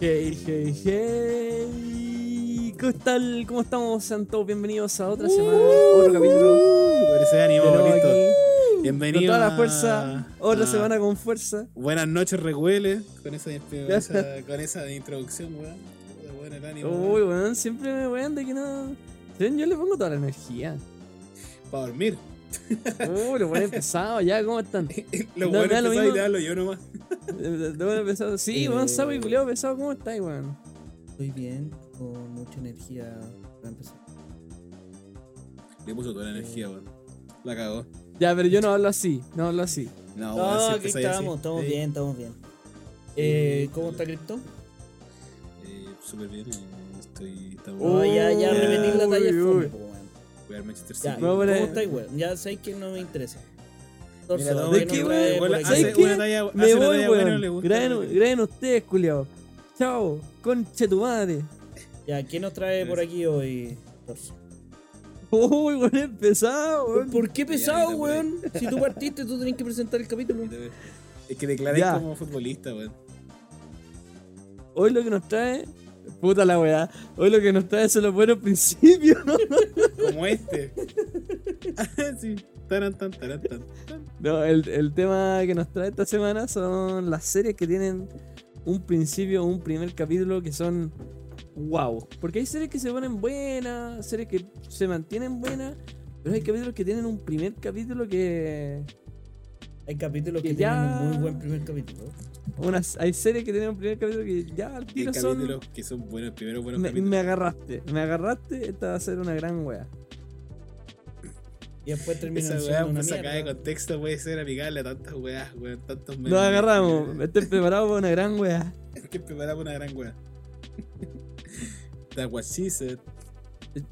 Hey, hey, hey. ¿Cómo, están? ¿Cómo estamos? Sean todos bienvenidos a otra semana, otro capítulo. Por ese ánimo, listo. aquí, Bienvenido. con toda la fuerza, otra a- semana con fuerza. Buenas noches, recuele. Con esa, con esa, con esa introducción, weón. Puta, Bueno, el ánimo. Uy, weón, siempre me weón de que no. Yo le pongo toda la energía. Para dormir. Uy, lo bueno pesado, ya, ¿cómo están? Lo No, bueno lo mismo. y te hablo yo nomás. Lo bueno pesado. Sí, Eh, sapo y culiao pesado, ¿cómo estáis, weón? Estoy bien, con mucha energía para empezar. Le puso toda la energía, weón. La cagó. Ya, pero yo no hablo así, no hablo así. No, No, si aquí estamos, estamos Sí. bien, estamos bien. Eh, ¿Cómo está Crypto? Eh, Súper bien. eh, Estoy. Estamos. Oh, ya, ya Uy, repetir la talla weón. Voy al Manchester Ya, City. No, ¿cómo pero- estáis, weón? Ya sabéis que no me interesa. Mira, Torso, no, Me voy, no weón. Graben, ustedes, culiao. Chao, conche tu madre. Ya, ¿qué nos trae por aquí hoy, Torso? Uy, weón, es pesado, weón. ¿Por qué pesado, Ya, ya, weón? Si tú partiste, tú tenés que presentar el capítulo. Es que declaré Ya. como futbolista, weón. Hoy lo que nos trae. Puta la weá. Hoy lo que nos trae son los buenos principios. Como este. sí. Taran, tan, taran, tan, tan. No, el, el tema que nos trae esta semana son las series que tienen un principio, un primer capítulo que son wow. Porque hay series que se ponen buenas, series que se mantienen buenas, pero hay capítulos que tienen un primer capítulo que. Hay capítulos que Que tienen ya- un muy buen primer capítulo. Unas, hay series que tienen un primer capítulo que ya al Hay tiro son. capítulos que son buenos, primero buenos Me, capítulos. me agarraste, me agarraste, esta va a ser una gran wea. Y después terminan Esa weá una sacada de contexto puede ser amigable a tantas weas, weón. Tantos memes. Nos agarramos, estoy preparado para una gran wea. Es que preparamos una gran wea. That's what she said.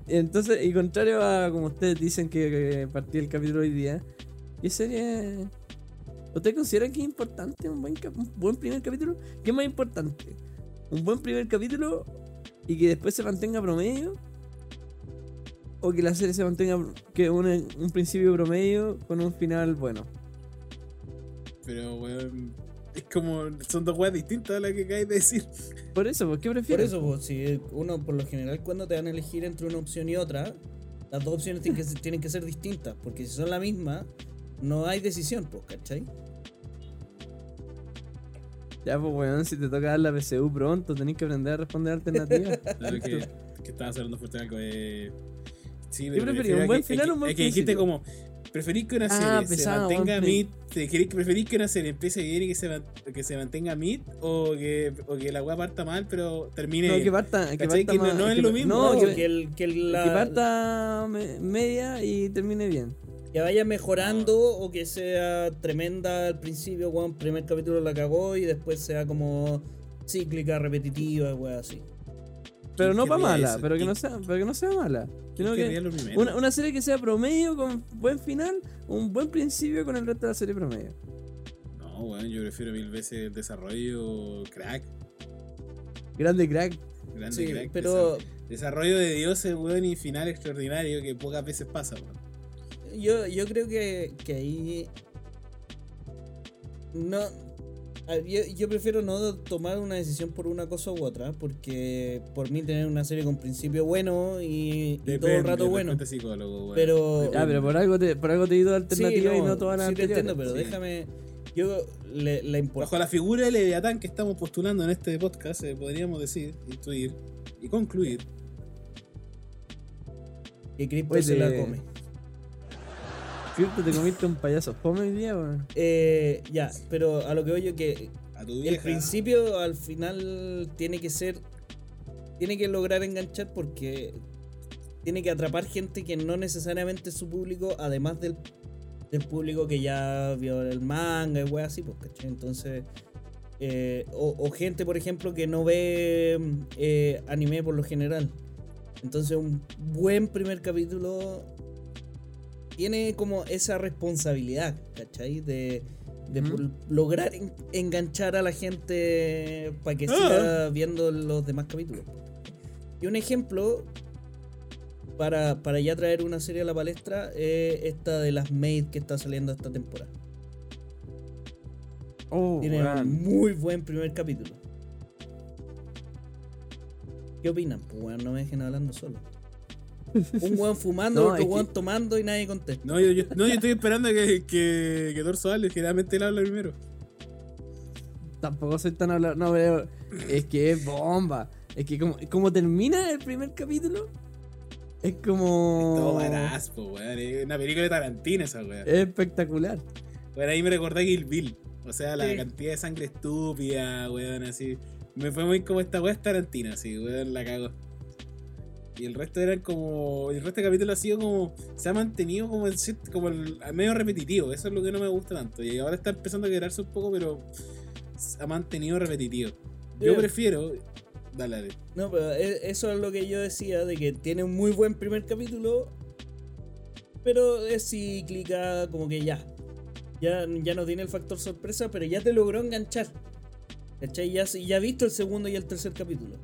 Entonces, y contrario a como ustedes dicen que, que partí el capítulo hoy día, ¿qué serie? ¿Ustedes consideran que es importante un buen, un buen primer capítulo? ¿Qué es más importante? ¿Un buen primer capítulo y que después se mantenga promedio? ¿O que la serie se mantenga que un, un principio promedio con un final bueno? Pero weón. Es como. Son dos weas distintas a las que acabáis de decir. Por eso, ¿por qué Por prefieres? eso, pues, si uno por lo general cuando te van a elegir entre una opción y otra, las dos opciones tienen que, ser- tienen que ser distintas, porque si son la misma, no hay decisión, pues, ¿cachai? Ya, pues, weón, si te toca dar la PSU pronto, tenés que aprender a responder alternativas. Claro que, que estabas hablando fuerte algo de. Sí, ¿Qué pero me preferís, refiero un buen que- final o un buen que- es que dijiste como. Preferís que una Ah, serie se pesado, mantenga buen mid. te- querés- ¿Preferís que una serie empiece bien y que se, que se mantenga mid? O que, o que la wea parta mal, pero termine. No, bien? que parta, que ¿Cachai? parta Que no- es que lo mismo. No, que, que, el, que, la- que parta me- media y termine bien. Que vaya mejorando o que sea tremenda al principio, weón, primer capítulo la cagó y después sea como cíclica, repetitiva, weón, así. Pero no para mala, eso? pero que ¿Quién- no sea, pero que no sea mala. Sino ¿Quién que querría lo primero? una, una serie que sea promedio con buen final, un buen principio con el resto de la serie promedio. No, weón, yo prefiero mil veces el desarrollo crack. Grande crack. Grande Sí, crack. pero desa- Desarrollo de dioses, weón, y final extraordinario que pocas veces pasa, weón. Yo, yo creo que, que ahí. No. Yo, yo prefiero no tomar una decisión por una cosa u otra, porque por mí tener una serie con principio bueno y, y todo el rato Depende, bueno. psicólogo, weón. Pero- Depende. Ya, pero por algo te, por algo te he ido alternativa Sí, y no todas las sí te entiendo, pero Sí. déjame. Yo le, la Bajo la figura de Leviatán que estamos postulando en este podcast, eh, podríamos decir, intuir y concluir. Que Crypto se la te- come. Crypto, te comiste un payaso fome hoy día, weón. Eh, ya, pero a lo que yo que A tu el principio al final tiene que ser. Tiene que lograr enganchar porque tiene que atrapar gente que no necesariamente es su público, además del, del público que ya vio el manga y wey así, pues, ¿cachai? Entonces. eh, o, o gente, por ejemplo, que no ve eh, anime por lo general. Entonces, un buen primer capítulo tiene como esa responsabilidad, ¿cachai? De, lograr en- enganchar a la gente para que Ah. siga viendo los demás capítulos. Y un ejemplo, para, para ya traer una serie a la palestra, es esta de las Maid que está saliendo esta temporada. Oh, Tiene un muy buen primer capítulo. ¿Qué opinan? Pues weón, no me dejen hablando solo. Un weón fumando, No, otro que- weón tomando y nadie contesta. No, yo, yo- no, yo estoy esperando que, que, que Torso hable, generalmente él habla primero. Tampoco soy tan hablado. No, pero es que es bomba. Es que como, como termina el primer capítulo, es como. Todo barazo, po, weón. Es una película de Tarantino esa weón. Es espectacular. Bueno, ahí me recordé a Kill Bill. O sea, la Sí. cantidad de sangre estúpida, weón, así. Me fue muy como esta weá es Tarantino, así, weón, la cago. Y el resto eran como. El resto del capítulo ha sido como. Se ha mantenido como, el, como el, medio repetitivo. Eso es lo que no me gusta tanto. Y ahora está empezando a quebrarse un poco, pero. Se ha mantenido repetitivo. Yo prefiero. Dale, dale. No, pero e- eso es lo que yo decía, de que tiene un muy buen primer capítulo, pero es cíclica, como que ya. Ya, ya no tiene el factor sorpresa, pero ya te logró enganchar. ¿Cachai? Ya, ya visto el segundo y el tercer capítulo.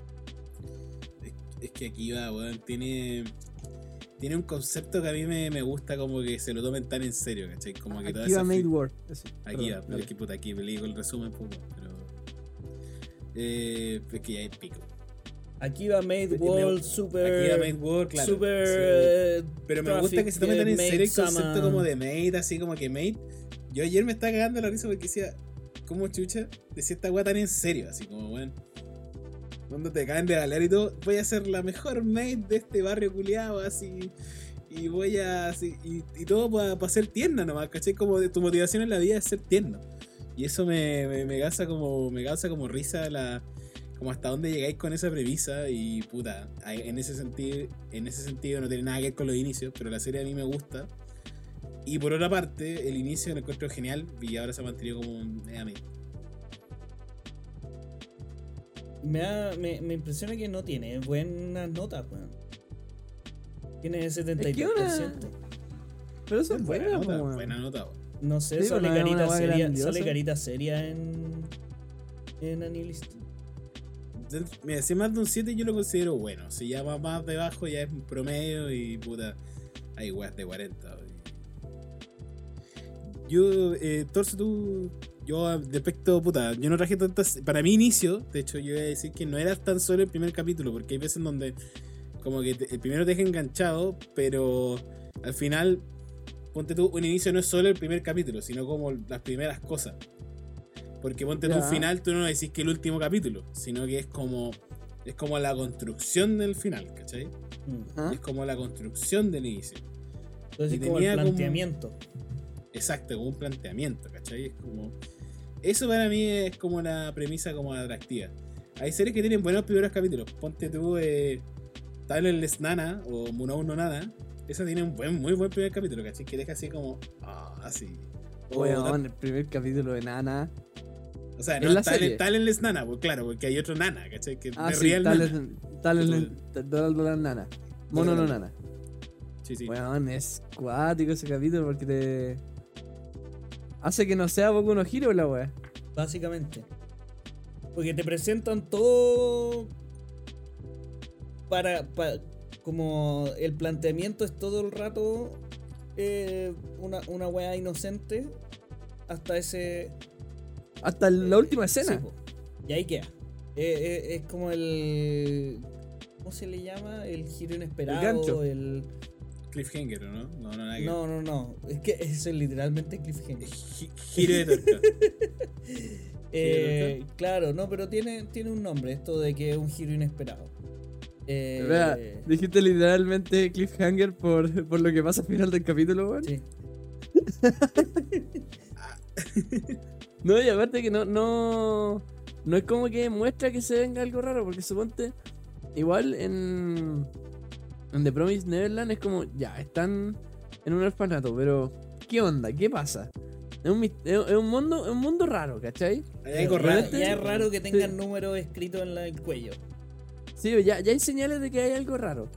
Es, que aquí va, weón. Tiene. Tiene un concepto que a mí me, me gusta como que se lo tomen tan en serio, ¿cachai? Como que Aquí va Made. Eso, Aquí perdón, va, pero es que puta, aquí leí el resumen, pues, pero. Eh, es que ya hay pico. Aquí va Made Me- World, super. Aquí va Made War, claro. super. sí. Pero me gusta que se tomen tan en serio el concepto como de Made, así como que Made. Yo ayer me estaba cagando la risa porque decía, ¿cómo chucha? Decía esta weá tan en serio, así como, bueno. Cuando te caen de bailar y todo, voy a ser la mejor Made de este barrio culiado, así. Y voy a. Así, y, todo para ser tierna nomás, ¿cachai? Como tu motivación en la vida es ser tierno. Y eso me, me, me causa como. Me causa como risa la. Como hasta dónde llegáis con esa premisa. Y puta. En ese sentido. En ese sentido no tiene nada que ver con los inicios. Pero la serie a mí me gusta. Y por otra parte, el inicio lo encuentro genial. Y ahora se ha mantenido como un. eh, a mí. Me, da- me, me impresiona que no tiene buenas notas, weón. Tiene 73%. una- Pero eso es buena bueno, nota. Buena nota, weón. No sé, Sí, sale, no es carita seria, grandiosa. sale carita seria en. En Anilist. Mira, si es más de un 7 yo lo considero bueno. Si ya va más debajo ya es un promedio y puta. Hay weas de 40. y- Yo, eh, Torso, tú. Yo, de aspecto, puta, yo no traje tantas. Para mi inicio, de hecho, yo iba a decir que no era tan solo el primer capítulo, porque hay veces en donde, como que te- el primero te deja enganchado, pero al final, ponte tú, un inicio no es solo el primer capítulo, sino como las primeras cosas. Porque ponte tú Ya. un final, tú no decís que el último capítulo, sino que es como. Es como la construcción del final, ¿cachai? Es como la construcción del inicio. Entonces Y es como el tenía como- planteamiento. Exacto, como un planteamiento, ¿cachai? Es como. Eso para mí es como una premisa como atractiva. Hay series que tienen buenos primeros capítulos. Ponte tú eh, Timeless Nana o Munou no Nana. Esa tiene un buen, muy buen primer capítulo, ¿cachai? Que deja así como. Ah, así. O, Weón, el primer capítulo de Nana. o sea, no la Talent-. Talentless Nana, pues claro, porque hay otro Nana, ¿cachai? Que Ah, sí, real tal Nana. Mono no Nana. Sí, sí. Weón, es cuático ese capítulo porque te. Hace que no sea poco uno giro la weá. Básicamente. Porque te presentan todo. Para. pa- como el planteamiento es todo el rato. eh, una, una weá inocente. Hasta ese. Hasta la eh, última escena. sí, y ahí queda. Eh, eh, es como el. ¿Cómo se le llama? El giro inesperado. El, Cliffhanger, ¿o ¿no? No, no, nada que no, no, no. Es que eso es literalmente cliffhanger. Gi- Giro de tuerca. Eh, claro, no, pero tiene, tiene un nombre, esto de que es un giro inesperado. Eh, Vea, dijiste literalmente cliffhanger por, por lo que pasa al final del capítulo, weón. sí. No, y aparte que no, no. No es como que muestra que se venga algo raro, porque suponte. Igual en. En The Promised Neverland es como, ya, están en un orfanato, pero. ¿Qué onda? ¿Qué pasa? Es un, es un mundo, es un mundo raro, ¿cachai? Hay algo raro. Ya es raro que tengan Sí. números escritos en la- el cuello. Sí, ya, ya hay señales de que hay algo raro.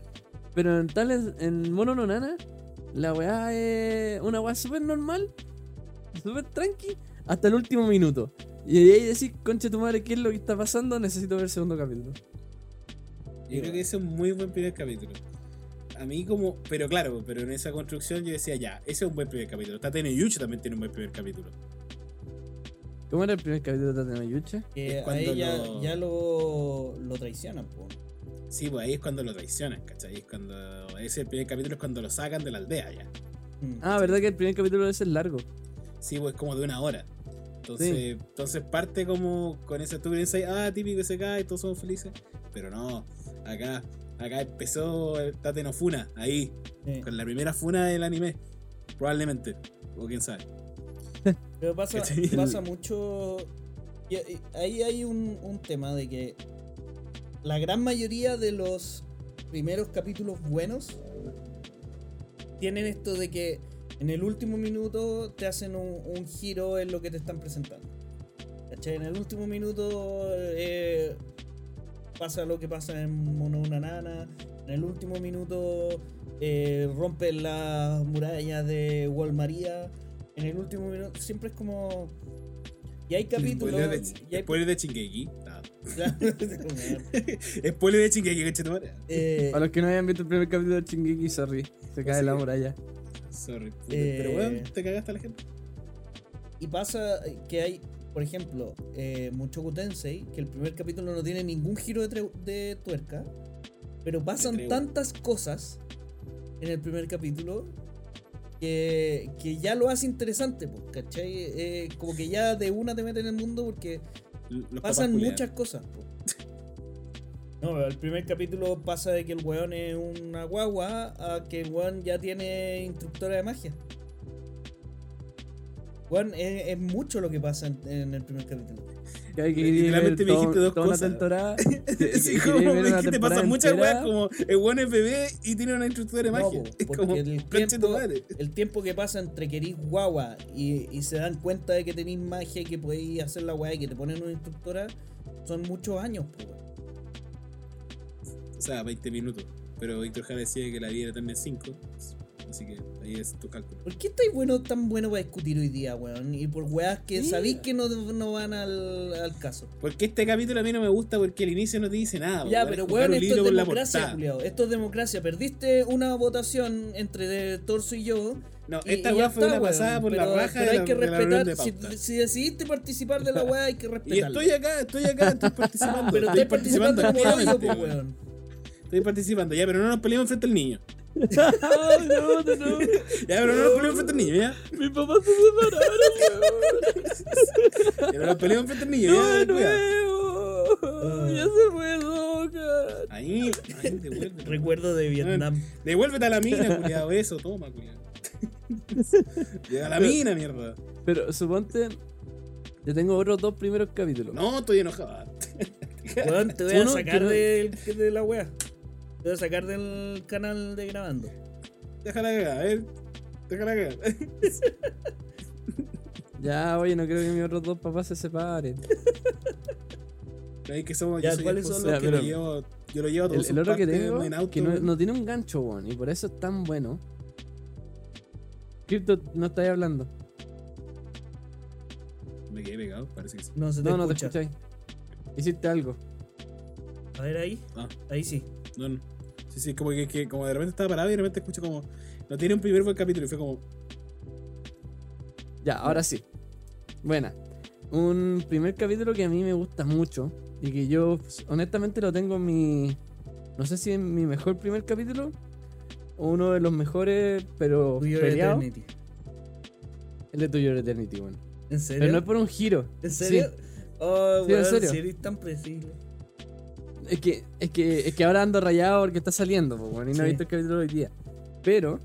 Pero en tales, en Mono no Nana, la weá es una weá súper normal, súper tranqui, hasta el último minuto. Y de ahí decís, conche tu madre, ¿qué es lo que está pasando? Necesito ver el segundo capítulo. Yo creo que ese es un muy buen primer capítulo. A mí como, pero claro, pero en esa construcción yo decía ya, ese es un buen primer capítulo. Tatene Yucho también tiene un buen primer capítulo. ¿Cómo era el primer capítulo de Tatena Yucha? Que Es a cuando ella lo- ya lo, lo traicionan, po. Sí, pues ahí es cuando lo traicionan, ¿cachai? Es cuando. Ese el primer capítulo es cuando lo sacan de la aldea ya. Mm. Ah, ¿verdad que el primer capítulo es el largo? Sí, pues es como de una hora. Entonces, entonces parte como con ese tú piensas, ah, típico se cae, todos somos felices. Pero no, acá, acá empezó el Tate no Funa, ahí, Sí. con la primera funa del anime. Probablemente. O quién sabe. Pero pasa, mucho. y ahí hay un, un tema de que la gran mayoría de los primeros capítulos buenos tienen esto de que en el último minuto te hacen un, un giro en lo que te están presentando. ¿Cachai? En el último minuto eh, pasa lo que pasa en Mono una Nana. En el último minuto eh, rompen las murallas de Wall María. En el último minuto siempre es como. Y hay capítulos. Spoiler de, y hay- spoiler de Shingeki. Ah. Eh, Spoiler de Shingeki, conchetumare. Para los que no hayan visto el primer capítulo de Chingeki, sorry. Se cae sí. la muralla. Sorry. Eh, Pero bueno, te cagaste a la gente. Y pasa que hay, por ejemplo, eh, Tensei, que el primer capítulo no tiene ningún giro de, tuerca, pero pasan tantas cosas en el primer capítulo que, que ya lo hace interesante, pues, ¿cachai? Eh, como que ya de una te meten en el mundo porque Los pasan muchas cosas. po. No, el primer capítulo pasa de que el weón es una guagua a que el weón ya tiene instructora de magia. Weón, es, es mucho lo que pasa en, en el primer capítulo. Que Literalmente me dijiste dos toda una cosas. temporada. Sí, que- como quería ver ves una que te temporada pasan muchas weas como el buen es bebé y tiene una instructora de No, magia. po, es como, el tiempo, el tiempo que pasa entre que eres guagua y, y se dan cuenta de que tenéis magia y que podéis hacer la weá y que te ponen una instructora, son muchos años, weón. O sea, 20 minutos. Pero Víctor Jara decía que la vida era también 5. Así que ahí es tu cálculo. ¿Por qué estáis bueno, tan bueno para discutir hoy día, weón? Y por weas que Sí. sabéis que no, no van al, al caso. Porque este capítulo a mí no me gusta porque al inicio no te dice nada. Ya, pero weón, esto es la democracia, culiao. Esto es democracia. Perdiste una votación entre de Torso y yo. No, y- esta y weá fue una weón. pasada por la Pero- raja pero de hay la, que de la respetar. de. Si, si decidiste participar de la weá, hay que Y respetarlo. estoy acá, estoy acá, estoy participando. Pero estoy estáis participando como activamente, po, weón. weón. Estoy participando, ya, pero no nos peleemos frente al niño. Ay, no, no, no. Ya, pero no nos peleemos frente al niño, ya. Mi papá se separaron, Ya no nos peleemos frente al niño, weón. ya. No, de cuidado. nuevo. Ya se fue loca. Ahí, ahí, devuélvete. Recuerdo de Vietnam. Devuélvete a la mina, culiado, eso, toma, culiado. Llega a la mina, mierda. Pero suponte. Yo tengo otros dos primeros capítulos. No, estoy enojado. Weón, te voy a sacar no- de, de la weá. Te voy a sacar del canal de grabando. Déjala cagar, a ver. Déjala cagar. Ya, oye, no creo que mis otros dos papás se separen. Ahí que somos, Ya, yo ¿cuáles el son los que que- lo llevo, yo lo llevo a El, todos el sus otro que tengo, en auto. que no, no tiene un gancho, weón, y por eso es tan bueno. Crypto, no estáis hablando. Me quedé pegado, parece que sí. No se te No, no te escucháis. Hiciste algo. A ver ahí. Ah. Ahí sí. No, no. Sí, sí, como que, que como de repente estaba parado y de repente escucho como. No tiene un primer buen capítulo y fue como. Ya, ahora sí. Buena. Un primer capítulo que a mí me gusta mucho y que yo pues, honestamente lo tengo en mi... No sé si en mi mejor primer capítulo o uno de los mejores, pero To Your peleado. Eternity. El de To Your Eternity, bueno. ¿En serio? Pero no es por un giro. ¿En serio? Sí. Oh, Sí, en weón, serio. si eres tan preciso. Es que, es que, es que ahora ando rayado porque está saliendo, pues, bueno, y no he visto el capítulo hoy día. Pero...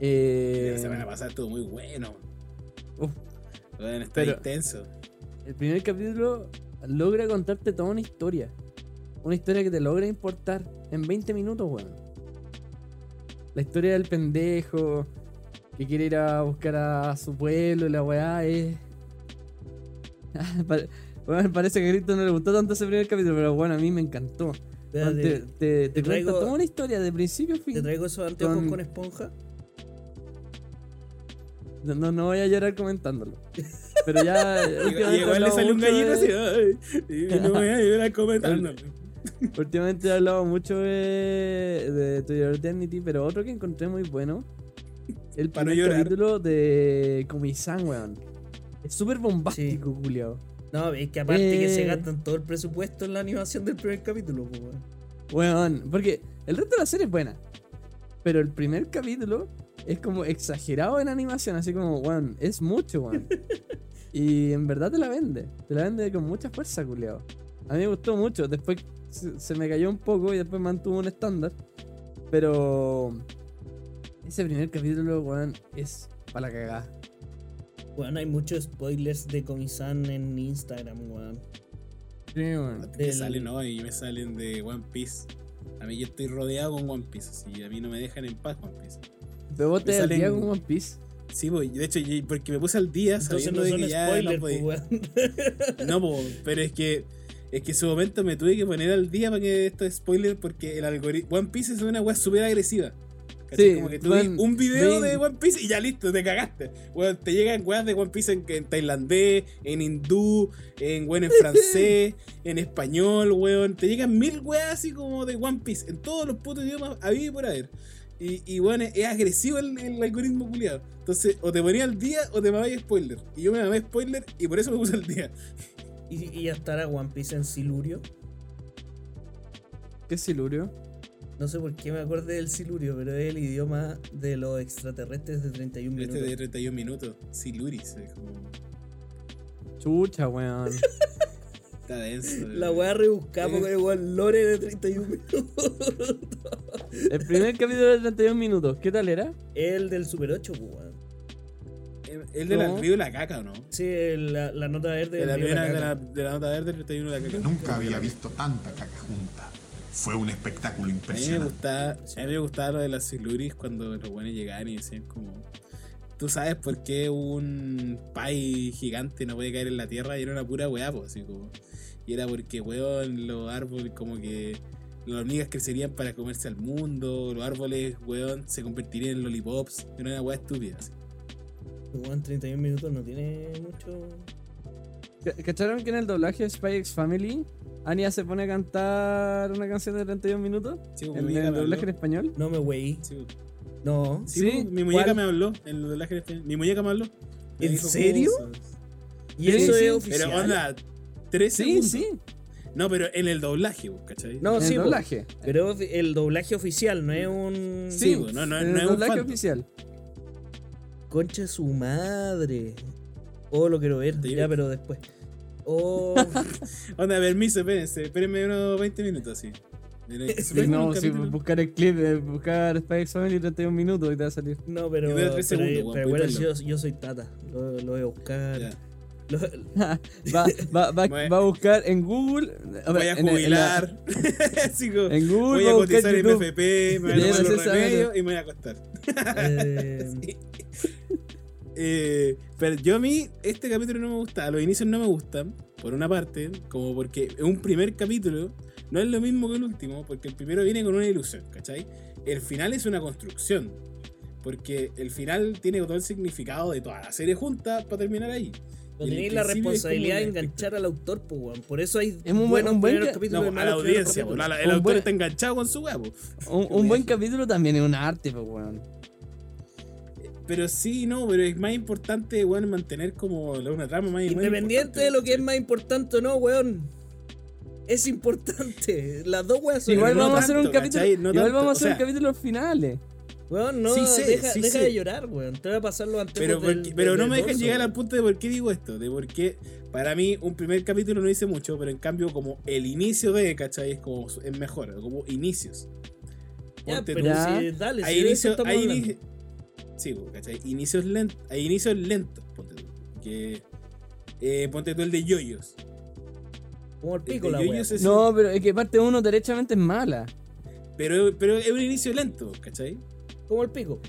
Eh, La semana pasada estuvo muy bueno. uf, Bueno, está intenso. el primer capítulo logra contarte toda una historia. Una historia que te logra importar en 20 minutos, weón. La historia del pendejo que quiere ir a buscar a su pueblo y la weá es. Pare- weón, parece que a Cristo no le gustó tanto ese primer capítulo, pero bueno, a mí me encantó. Te, te, te cuenta traigo- toda una historia de principio a fin. ¿Te traigo esos anteojos con- con esponja? No, no, no voy a llorar comentándolo. Pero ya. Y, igual le salió un gallito de- así. Y no me voy a llorar comentando. Últimamente he hablado mucho de, de To Your Eternity, pero otro que encontré muy bueno. El Para primer llorar. capítulo de Komi-san, weón. Es súper bombástico, culiao. No, es que aparte que se Eh. gastan todo el presupuesto en la animación del primer capítulo, pues, weón. Weón, porque el resto de la serie es buena. Pero el primer capítulo es como exagerado en animación, así como, weón, es mucho, weón. y en verdad te la vende. Te la vende con mucha fuerza, culiao. A mí me gustó mucho. Después se me cayó un poco y después mantuvo un estándar. Pero ese primer capítulo, weón, es para la cagada. Bueno, hay muchos spoilers de Comisan en Instagram, weón. Sí, weón. Me Del- salen hoy, me salen de One Piece. A mí yo estoy rodeado con One Piece, así a mí no me dejan en paz One Piece. Pero vos Me te al día salen- con One Piece. Sí, voy, de hecho, porque me puse al día Entonces sabiendo no de que ya spoilers, no pues, podía. No, po, pero es que es que en su momento me tuve que poner al día para que esto es spoiler porque el algoritmo One Piece es una weá súper agresiva. Sí, como que tú ves un video de One Piece y ya listo, te cagaste. Te llegan weas de One Piece en, en tailandés, en hindú, en weón en francés, en español, weón. Te llegan mil weas así como de One Piece, en todos los putos idiomas habido y por haber. Y, y weón, es, es agresivo el, el algoritmo culiado. Entonces, o te ponía al día o te mamabas spoiler. Y yo me mamé spoiler y por eso me puse al día. ¿Y, y ya estará One Piece en Silurio. ¿Qué es Silurio? No sé por qué me acordé del Silurio, pero es el idioma de los extraterrestres de 31 Este minutos. de 31 minutos. Siluris, es como. Chucha, weón. Está denso. La eh. weá rebuscamos con el weón Lore de 31 minutos. El primer capítulo de 31 minutos, ¿qué tal era? el del Super 8, pues, weón. El- de la de la caca, ¿o no? Sí, la, la nota verde De la, de la la, de la nota verde 31 de la caca. Nunca había visto tanta caca junta. Fue un espectáculo A mí me impresionante. gustaba, a mí me gustaba lo de las Siluris cuando los buenos llegaban y decían como. Tú sabes por qué un pai gigante no puede caer en la tierra y era una pura weá, po, así como. Y era porque, weón, los árboles como que. Las hormigas crecerían para comerse al mundo, los árboles, weón, se convertirían en lollipops. Era una weá estúpida, así. Weón, 31 minutos no tiene mucho. ¿Ca- ¿Cacharon que en el doblaje de Spy X Family Anya se pone a cantar una canción de 31 minutos? Sí, como En el doblaje en español. No me weí. Sí, No. Sí, ¿Sí? po, mi muñeca ¿Cuál? me habló en el doblaje en español. Mi muñeca me habló. Me ¿En dijo serio? Y Sí, eso sí, es oficial. Pero onda, tres Sí, segundos. sí. No, pero en el doblaje, ¿cachai? No, en sí, el doblaje. Pero es el doblaje oficial, no es un. Sí, po, no, no, en no el es un doblaje oficial. Concha su madre. Oh, lo quiero ver. Ya, pero después. Oh. Onda, permiso, espérense, espérenme unos 20 minutos así. Sí, fue no, un sí, buscar el clip, eh, buscar X Family 31 minutos y te va a salir. No, pero. Pero, segundos, pero voy bueno, yo, yo soy tata. Lo, lo voy a buscar. Lo- va, va, va, va a buscar en Google. a ver, Voy a en- en la- jubilar. En Google voy a cotizar en YouTube. MFP, me voy a tomar los sí, remedios y me voy a acostar. eh, Eh, pero yo a mí, este capítulo no me gusta. Los inicios no me gustan, por una parte, como porque es un primer capítulo, no es lo mismo que el último, porque el primero viene con una ilusión, ¿cachai? El final es una construcción, porque el final tiene todo el significado de toda la serie junta para terminar ahí. no tenéis la responsabilidad de una enganchar al autor, pues, weón. Por eso hay Es un buen- un buen primeros ca- capítulos No, y a la audiencia, pues, la- el Un autor buen- está enganchado con su huevo. Un, un buen capítulo también es un arte, pues, weón. Pero sí, no, pero es más importante, weón, mantener como una trama más Independiente de lo que es más importante o no, weón. Es importante. Las dos weas son Igual no vamos a hacer un capítulo. igual tanto, vamos a o hacer sea- capítulos finales. Weón, no, Sí sé, deja, sí deja sé. de llorar, weón. Te voy a pasar los Pero, del- porque- pero del- no me dejan llegar al punto de por qué digo esto, de por qué para mí un primer capítulo no dice mucho, pero en cambio como el inicio de, ¿cachai? Es como es mejor, como inicios. Ya, Ponte pero tú- Ya. si, dale, hay si inicios, sí, pues, ¿cachai? Inicios lentos, hay inicios lentos, ponte tú, que eh, ponte tú el de yoyos. Como el El de pico la es No, pero es que parte uno derechamente es mala. pero, pero es un inicio lento, ¿cachai? Como el pico.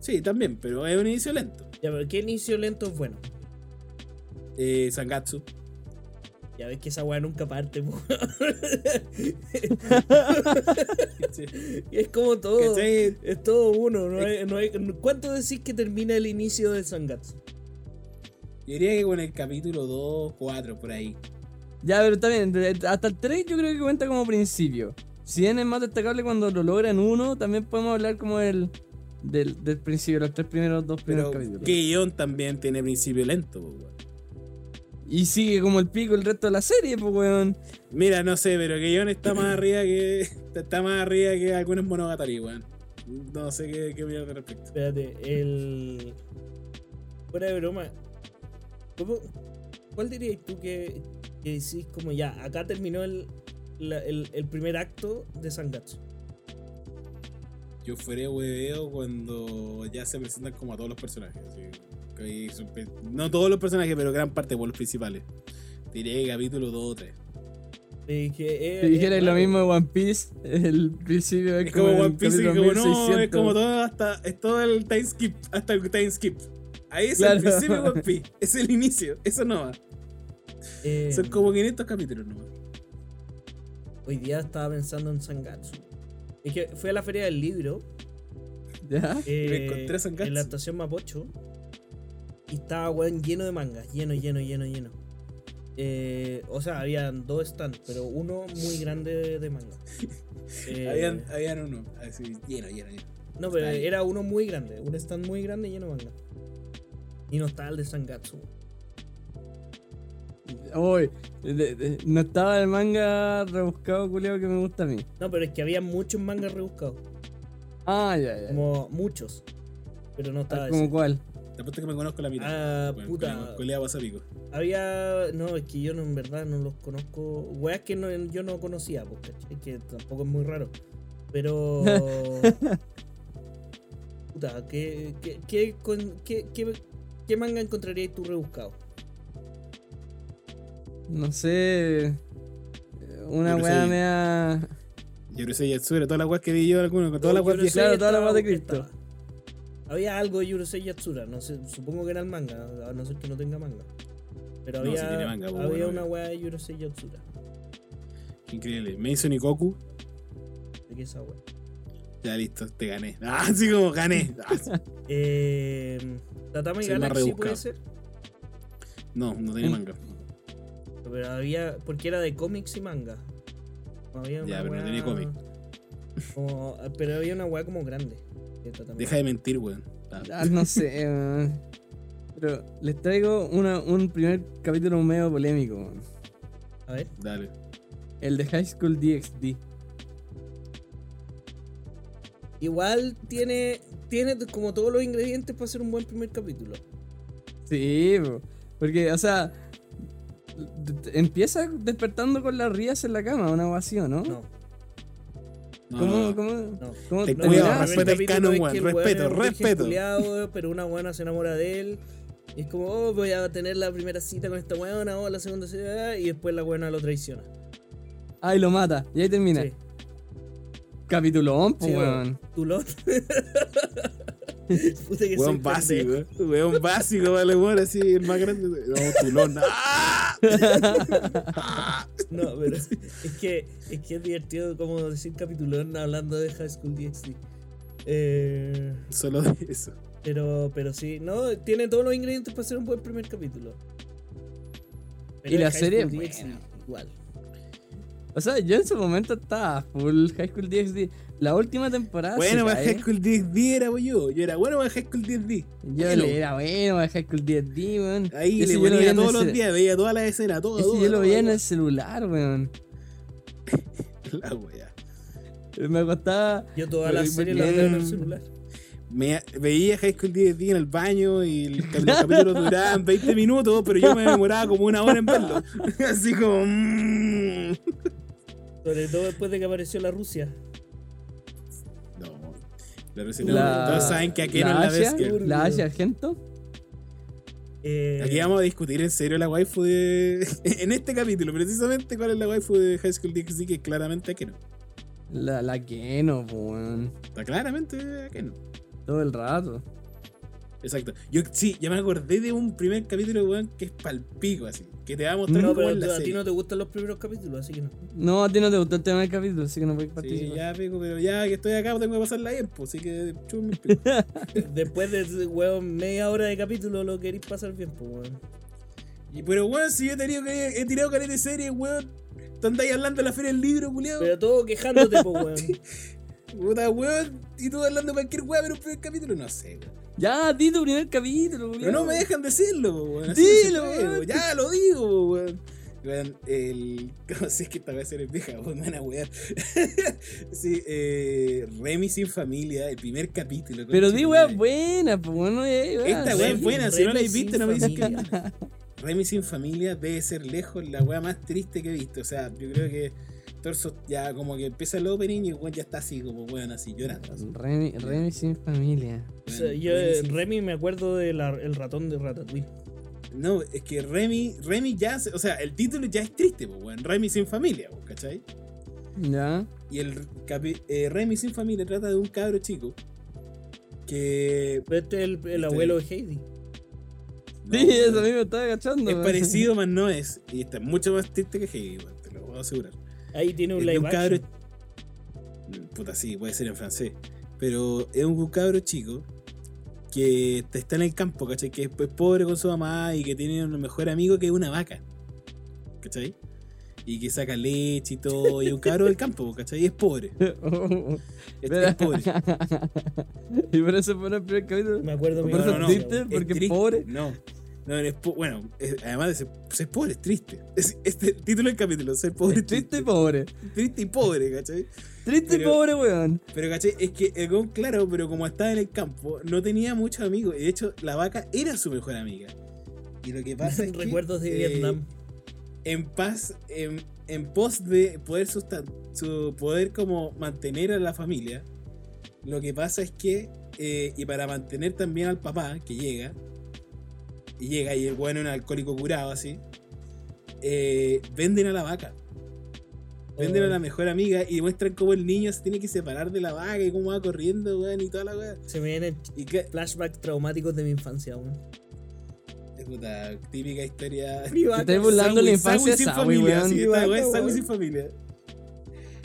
Sí, también, pero es un inicio lento. Ya, pero ¿qué inicio lento es bueno? Eh, Sangatsu. Ya ves que esa weá nunca parte, Sí. es como todo. ¿Cachai? Es todo uno. No hay, no hay- ¿Cuánto decís que termina el inicio de Sangatsu? Yo diría que con el capítulo 2, 4, por ahí. Ya, pero está bien. Hasta el 3 yo creo que cuenta como principio. Si bien es más destacable cuando lo logran uno, también podemos hablar como del, del, del principio, los tres primeros, dos primeros Pero capítulos. Keion también tiene principio lento, weón. Y sigue como el pico el resto de la serie, pues, weón. Mira, no sé, pero que John está más arriba que. Está más arriba que algunos monogatari, weón. No sé qué, qué opinar al respecto. Espérate, el. Fuera de broma. ¿cómo- ¿Cuál dirías tú que, que decís como ya, acá terminó el, la- el, el primer acto de Sangatsu? Yo fuera hueveo cuando ya se presentan como a todos los personajes. así, no todos los personajes, pero gran parte por los principales. Que capítulo 2 o 3. Eh, que es- Si dijeras lo mismo de One Piece, el principio es, Es como el One Piece, y como no, es 1600. como todo hasta es todo el time skip, hasta el time skip. Ahí es Claro. el principio de One Piece, es el inicio, eso no va. Eh, Son como 500 capítulos nomás. Hoy día estaba pensando en Sangatsu. Es que fui a la feria del libro ¿Ya? eh, encontré a Sangatsu. en la estación Mapocho y estaba weón lleno de mangas, lleno, lleno, lleno, lleno. Eh, o sea, habían dos stands, pero uno muy grande de, de manga. Eh, Habían, habían uno, así, lleno, lleno, lleno. no, pero está ahí. era uno muy grande, un stand muy grande lleno de manga. Y no estaba el de Sangatsu. Uy, no estaba el manga rebuscado culiao que me gusta a mí. No, pero es que había muchos mangas rebuscados, Ah, ya, ya. como muchos. Pero no estaba Ah. ¿Como cuál? Te apuesto que me conozco la mitad. Ah, Bueno, puta. colea- wasabico. Había. No, es que yo no, en verdad no los conozco. Weas que no, yo no conocía, pues, ¿cachai? Que tampoco es muy raro. Pero. Puta, ¿qué, qué, qué, con- qué, qué, qué manga encontrarías tú rebuscado? No sé. Una Yo no weá sé. mea. Yo no sé Yatsura, todas las weas que vi yo, algunos, con todas las weas viejas. Claro, todas las weas de Cristo. Había algo de Yurosei Yatsura, no sé, supongo que era el manga, a no ser que no tenga manga. Pero No, había, sí tiene manga, pues, había bueno, una obvio. wea de Yurosei Yatsura. Increíble. Mason y Goku. ¿De qué esa wea? Ya listo, te gané. Ah, sí, como gané. Ah. Eh, Tatama y Soy más Galaxy puede ser. No, no tenía Mm. manga. Pero había. Porque era de cómics y manga. Había una Ya, pero no tenía cómic. como- pero había una weá como grande. Deja de mentir, weón. Ah, Ah, no sé, weón. Pero les traigo una- un primer capítulo medio polémico, weón. A ver. Dale. El de High School DxD. Igual tiene. Tiene como todos los ingredientes para hacer un buen primer capítulo. Sí, po. porque, o sea, empieza despertando con las rías en la cama, una ovación, ¿no? No, No, ¿Cómo, no. cómo, no. cómo No, cuidado, respeta el canon, es weón, que el weón respeto, respeto. culiao, pero una buena se enamora de él. Y es como, oh, voy a tener la primera cita con esta weona, oh, la segunda cita, y después la weona lo traiciona. Ah, y lo mata, y ahí termina. Sí. Capítulo 11, Sí, weón. Tulón. Puta que Weón básico, pendejo. weón básico, vale, weón, así, el más grande. No, tulón. ¡Ah! No, pero es que, es que es divertido como decir capitulón hablando de High School DxD. Eh, Solo de eso. pero, pero sí, no, tiene todos los ingredientes para ser un buen primer capítulo. Pero Y la serie buena. Igual. O sea, yo en su momento estaba full High School DxD. La última temporada. Bueno, para. High School 10D era pues, yo. Yo era bueno para High School 10D. Yo Bueno. le era bueno para High School DxD, weón. Ahí Ese le yo lo veía ponía todos los días, veía todas las escenas, todo. Ese todo, yo lo veía en el celular, weón. La wea. Me acostaba. Yo toda Pero la ¿y por serie la qué? veo en el celular. Me, veía High School 10D en el baño y el, los capítulos duraban 20 minutos, pero yo me demoraba como una hora en verlo. Así como. mm. Sobre todo después de que apareció la Rusia. No. La Rusia- La- Todos saben que aquí no es la Asia, vez que. La Asia Argento. Eh, Aquí vamos a discutir en serio la waifu de. En este capítulo, precisamente, cuál es la waifu de High School DxD, que es claramente Akeno. La, la Keno, po, weón. Está claramente Akeno. Todo el rato. Exacto. Yo sí, ya me acordé de un primer capítulo, weón, que es palpico, así. Que te va a mostrar no, cómo pero es la a ti no te gustan los primeros capítulos, así que no. No, a ti no te gustó el tema del capítulo, así que no puedes Sí, participar. ya, pico, pero ya que estoy acá tengo que pasarla bien, pues, así que el pico. Después de weón, media hora de capítulo lo queréis pasar bien, pues weón. Y pero, weón, si yo he, tenido, que- he tirado caleta de serie, weón. Tú andáis hablando de la feria del libro, culiado. Pero todo quejándote, pues weón. Puta, weón. Y tú hablando de cualquier weón, pero un primer capítulo, no sé, weón. Ya, di tu primer capítulo, Pero culiao. no me dejan decirlo, weón. así Dilo, weón. weón. Ya lo digo, weón. Weón, el. ¿Cómo sé que esta va a ser el vieja? Weón, me van a wear. sí, eh, Remy sin familia, el primer capítulo. Pero di madre. buena, pues bueno, eh, Esta weá es buena, si no la sin no me dices que. familia. Remy sin familia debe ser lejos la weá más triste que he visto. O sea, yo creo que Torso ya como que empieza el opening y el weón ya está así, como weón, así llorando. así. Remy, Remy sin familia. O sea, Weón, yo, Remy eh, sin- Remy me acuerdo del ratón de Ratatouille. No, es que Remy, Remy ya, o sea, el título ya es triste, pues, weón. Remy sin familia, ¿cachai? Ya. Y el eh, Remy sin familia trata de un cabro chico que. Pero este es el, el Este- abuelo de Heidi. no, sí, eso a mí me estaba agachando. Es parecido, más no es. Y está mucho más triste que Heidi, te lo puedo asegurar. Ahí tiene un live un cabro. Puta, sí, puede ser en francés. Pero es un cabro chico que está en el campo, ¿cachai? Que es pues, pobre con su mamá y que tiene un mejor amigo que es una vaca. ¿cachai? Y que saca leche y todo. Y es un cabro del campo, ¿cachai? Y es pobre. Es, es pobre. y por eso fue el primer capítulo. Me acuerdo ¿Por mi mamá. es triste? ¿Porque es triste. pobre? No. No, es po- bueno, es- además de ser, ser pobre, es triste. Es, este el título del capítulo, ser pobre, Es triste y pobre. Triste y pobre, ¿cachai? Triste y pobre, weón. Pero, ¿cachai? Es que el weón, claro, pero como estaba en el campo, no tenía muchos amigos. Y de hecho, la vaca era su mejor amiga. Y lo que pasa es que. Recuerdos de eh, Vietnam. En paz, en, en pos de poder su poder como mantener a la familia, lo que pasa es que. eh, y para mantener también al papá, que llega. Y llega y el bueno es un alcohólico curado así. eh, venden a la vaca. Venden a la mejor amiga y muestran cómo el niño se tiene que separar de la vaca y cómo va corriendo, weón, y toda la weá. Se me vienen flashbacks traumáticos de mi infancia, weón. es puta, típica historia. Mi Te burlando la infancia sin familia, weón. sí, weón. sin familia.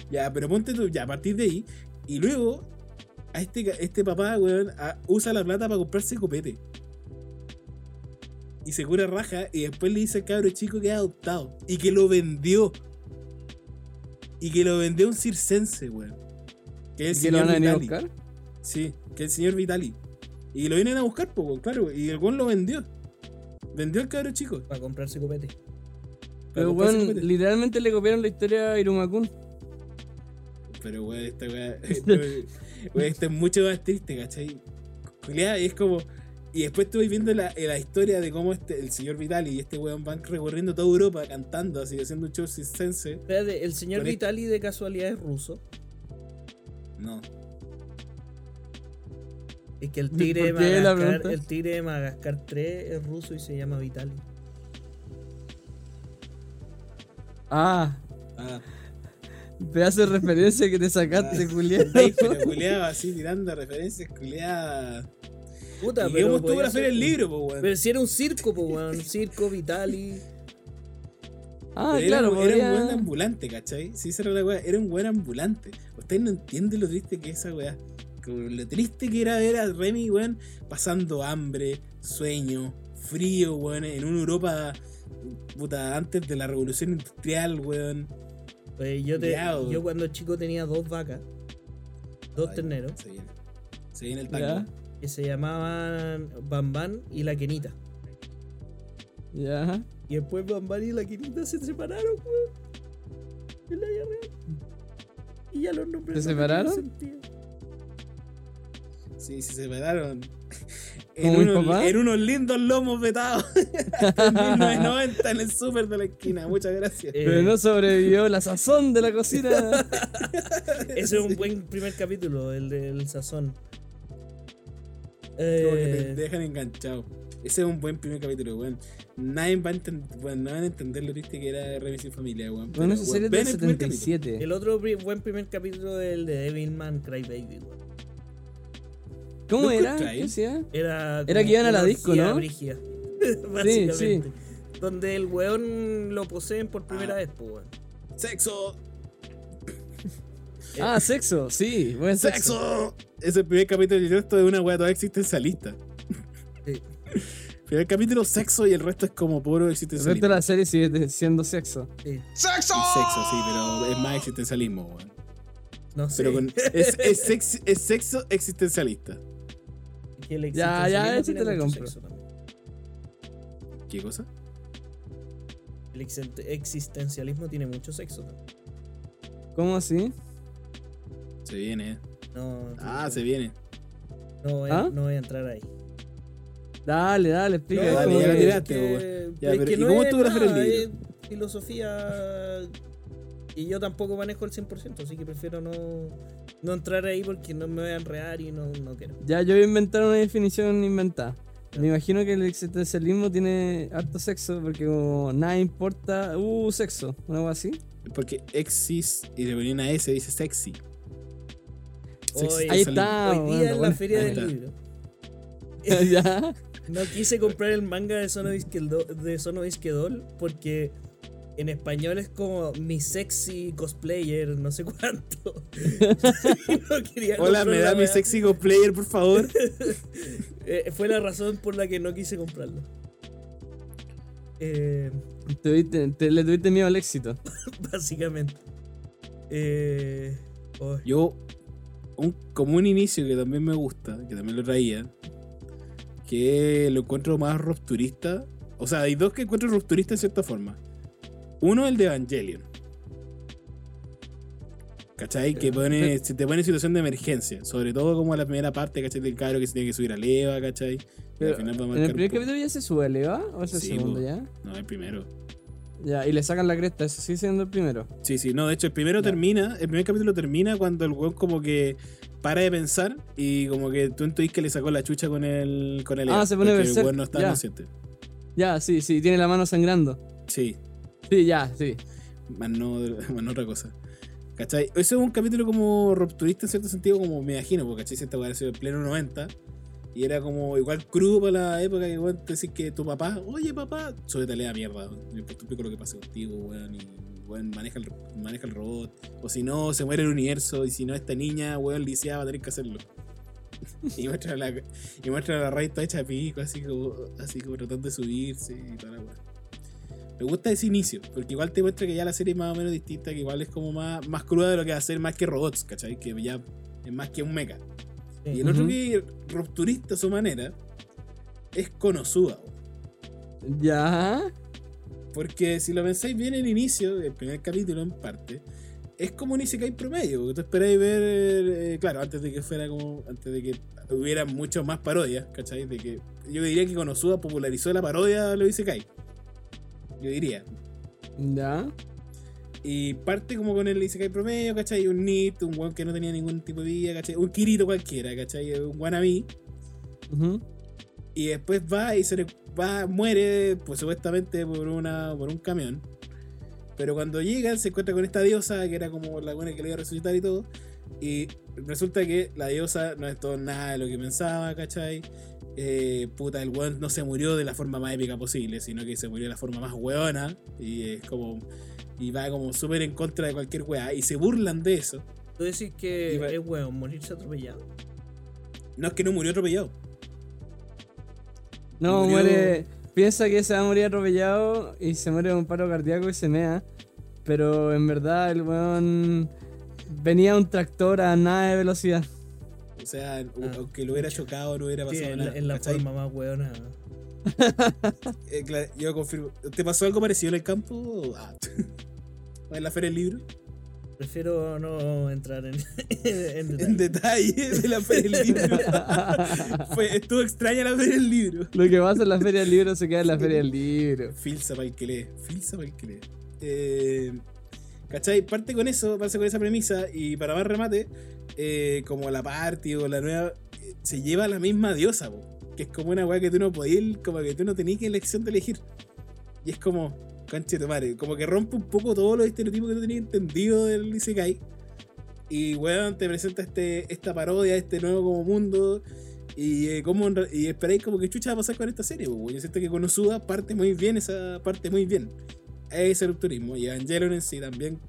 Ya, pero ponte tú, ya, a partir de ahí. Y luego, a este, este papá, weón, a- usa la plata para comprarse copete. Y se cura raja y después le dice al cabro chico que es adoptado. Y que lo vendió. Y que lo vendió a un circense, weón. Que es ¿Y el que lo señor van a venir a Vitali. buscar? Sí, que el señor Vitali. Y lo vienen a buscar, pues, weón, claro. Y el weón lo vendió. Vendió al cabro chico. Para comprarse copete. Pero, weón, copete. literalmente le copiaron la historia a Irumakun. Pero, weón, esta weá. esto es mucho más triste, ¿cachai? Julián, es como. Y después estuve viendo la, la historia de cómo este, el señor Vitali y este weón van recorriendo toda Europa cantando, así, haciendo un show circense. Espérate, ¿el señor este- Vitali de casualidad es ruso? No. Es que el tigre, de ¿Por qué la Madagascar, pregunta? el tigre de Madagascar 3 es ruso y se llama Vitali. Ah, Ah, pedazo de referencia que te sacaste, pero culeaba así, tirando referencias, culeaba. Puta, ¿Y pero cómo estuvo podía la feria del libro, po, weón? Pero si era un circo, pues, weón. Circo, Vitali. Ah, Pero claro, era, era un podría- buen ambulante, ¿cachai? Sí, esa era la weá, era un buen ambulante. Ustedes no entienden lo triste que es esa weá. Lo triste que era ver a Remy, weón, pasando hambre, sueño, frío, weón, en una Europa, puta, antes de la revolución industrial, weón. Pues yo, te, Ya, yo cuando chico tenía dos vacas, dos Ay, terneros, Se viene, se viene el Ya. Que se llamaban Bambán y la Quenita. Ya. Y después Bambán y la Quenita se separaron, weón. En la vida real. Y ya los nombres. ¿Se no separaron? Sí, se separaron. En ¿Como mi unos, papá? en unos lindos lomos vetados. en 1990 en el súper de la esquina. Muchas gracias. Eh, Pero no sobrevivió la sazón de la cocina. Ese es un buen primer capítulo, el del sazón. Como que te Eh, dejan enganchado. Ese es un buen primer capítulo, weón. Nadie va a entender, bueno, no van a entender lo triste que era Remy sin familia, weón. Bueno, Pero, esa weón, serie es vean del el primer capítulo. 77. el otro pri- buen primer capítulo es el de Devilman Crybaby, weón. ¿Cómo ¿Lo era? encontráis? ¿Qué decía? Era, Era que iban a la disco, ¿no? brígida, básicamente. sí. Donde el weón lo poseen por primera Ah. vez, pues, weón. ¡Sexo! Ah, sexo, sí, buen sexo. ¡Sexo! Ese es el primer capítulo y el resto de una weá toda existencialista. Sí. Primer capítulo, sexo y el resto es como puro El existencialismo. resto de la serie sigue siendo sexo. Sí. ¡Sexo! Y sexo, sí, pero es más existencialismo, weón. No sé. Pero con, es, es, sex- es sexo existencialista. Que el Ya, ya, existencialismo ese te la compro. sexo también. ¿Qué cosa? El existen- existencialismo tiene mucho sexo. también. ¿Cómo así? Se viene, eh. No, Ah, se viene. no voy a, ¿Ah? no voy a entrar ahí. Dale, dale, explica. No, es dale, ya que- la tiraste, que- weón. Ya, es pero que ¿y no cómo es estuvo la feria del nada, libro? es filosofía y yo tampoco manejo el 100%, así que prefiero no, no entrar ahí porque no me voy a enredar y no, no quiero. Ya, yo voy a inventar una definición inventada. Me imagino que el existencialismo tiene harto sexo porque como nada importa, uh, sexo, una cosa así. Porque exis y le ponían una S, dice sexy. Hoy- Ahí está. Hoy bueno, día en la bueno. feria del libro. ya. No quise comprar el manga de Sono Isquedol, de Sono Isquedol porque en español es como mi sexy cosplayer, no sé cuánto. No quería Hola, me da mi sexy player, por favor. Eh, fue la razón por la que no quise comprarlo. Eh, Tuviste- te- le tuviste miedo al éxito. básicamente. Eh, oh, Yo, un, como un inicio que también me gusta, que también lo traía, que lo encuentro más rupturista. O sea, hay dos que encuentro rupturista en cierta forma. Uno, el de Evangelion. ¿Cachai? Que pone, se te pone en situación de emergencia. Sobre todo como la primera parte, ¿cachai? Del cabro que se tiene que subir a leva, ¿cachai? Pero, al final va a ¿En el primer capítulo ya se sube, ¿Leva? ¿O es el Sí, segundo po. ya? No, el primero. Ya, y le sacan la cresta, eso sigue siendo el primero. Sí, sí, no, de hecho el primero Ya. termina, el primer capítulo termina cuando el weón como que para de pensar y como que tú intuís que le sacó la chucha con el con el Ah, se pone porque el berserk, weón no está ya. consciente. Ya, sí, sí, tiene la mano sangrando. Sí, Sí, ya, sí. más no, más no otra cosa. ¿Cachai? Ese es un capítulo como rupturista en cierto sentido, como me imagino, porque ¿cachai? Si esta ha sido en pleno 90 y era como igual crudo para la época que weón te decís que tu papá, oye papá, súbete a la mierda, weón. importa un pico lo que pase contigo, weón, y weón, maneja el, maneja el robot, o si no, se muere el universo, y si no, esta niña, weón, lisiada va a tener que hacerlo. y muestra la, y muestra la raíz toda hecha pico, así como, así como tratando de subirse y toda la weá. Me gusta ese inicio, porque igual te muestra que ya la serie es más o menos distinta, que igual es como más, más cruda de lo que va a ser más que robots, ¿cachai? Que ya es más que un mecha. Sí. Y el otro que rupturista a su manera es Konosuba. Ya. Porque si lo pensáis bien el inicio, el primer capítulo en parte, es como un Isekai promedio. Porque tú esperáis ver, eh, claro, antes de que fuera como, antes de que hubiera mucho más parodias, ¿cachai? De que, yo diría que Konosuba popularizó la parodia de los Isekai. Yo diría. Ya. Y parte como con el Isekai promedio, ¿cachai? Un Nit, un weón que no tenía ningún tipo de vida, ¿cachai? Un Kirito cualquiera, ¿cachai? Un wannabe. Ujú. Y después va y se le va, muere, pues supuestamente por una por un camión. Pero cuando llega se encuentra con esta diosa que era como la buena que le iba a resucitar y todo. Y resulta que la diosa no es todo nada de lo que pensaba, ¿cachai? Eh, puta, el weón no se murió de la forma más épica posible, sino que se murió de la forma más weona. Y es como. Y va como súper en contra de cualquier weá. Y se burlan de eso. Tú decís que Iba- es weón morirse atropellado. No es que no murió atropellado. No, Murió- muere. Piensa que se va a morir atropellado y se muere de un paro cardíaco y se mea. Pero en verdad el weón venía un tractor a nada de velocidad. O sea, Ah, aunque lo hubiera chocado, no hubiera Sí, pasado en, nada. la- en la ¿cachai? forma más weona. Eh, claro, yo confirmo. ¿Te pasó algo parecido en el campo? Ah. ¿O en la feria del libro? Prefiero no entrar en, en En detalle. detalle de la feria del libro. Fue, estuvo extraña la feria del libro. Lo que pasa en la feria del libro se queda en la feria del libro. Filsa para el que lee. Filsa para el que lee. Eh, ¿Cachai? Parte con eso, parte con esa premisa. Y para más remate, eh, como la party o la nueva, eh, se lleva a la misma diosa, po, que es como una weá que tú no podías, como que tú no tenías elección de elegir. Y es como, canche de madre, como que rompe un poco todos los estereotipos que tú tenías entendido del Isekai. Y weón, te presenta este, esta parodia, este nuevo como mundo. Y, eh, como y esperáis como que chucha va a pasar con esta serie. po, weón. Yo siento que Konosuba parte muy bien, esa parte muy bien. Ese rupturismo. Y Evangelion en sí también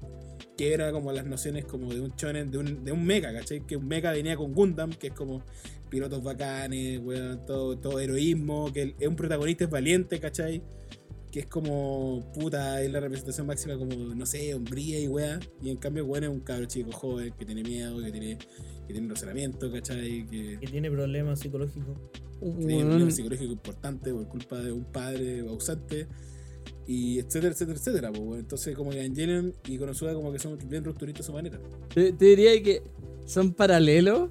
que era como las nociones como de un shonen, de un, de un mecha, ¿cachai? Que un mecha venía con Gundam, que es como pilotos bacanes, weón, todo, todo heroísmo, que es un protagonista es valiente, ¿cachai? Que es como, puta, es la representación máxima como, no sé, hombría y weá. Y en cambio, weón, es un cabro chico joven, que tiene miedo, que tiene, que tiene razonamiento, ¿cachai? Que, Que tiene problemas psicológicos. que tiene un problema psicológico importante por culpa de un padre ausente. Y etcétera, etcétera, etcétera. Entonces, como que Evangelion y Konosuba como que son bien rupturistas a su manera. Te, te diría que son paralelos.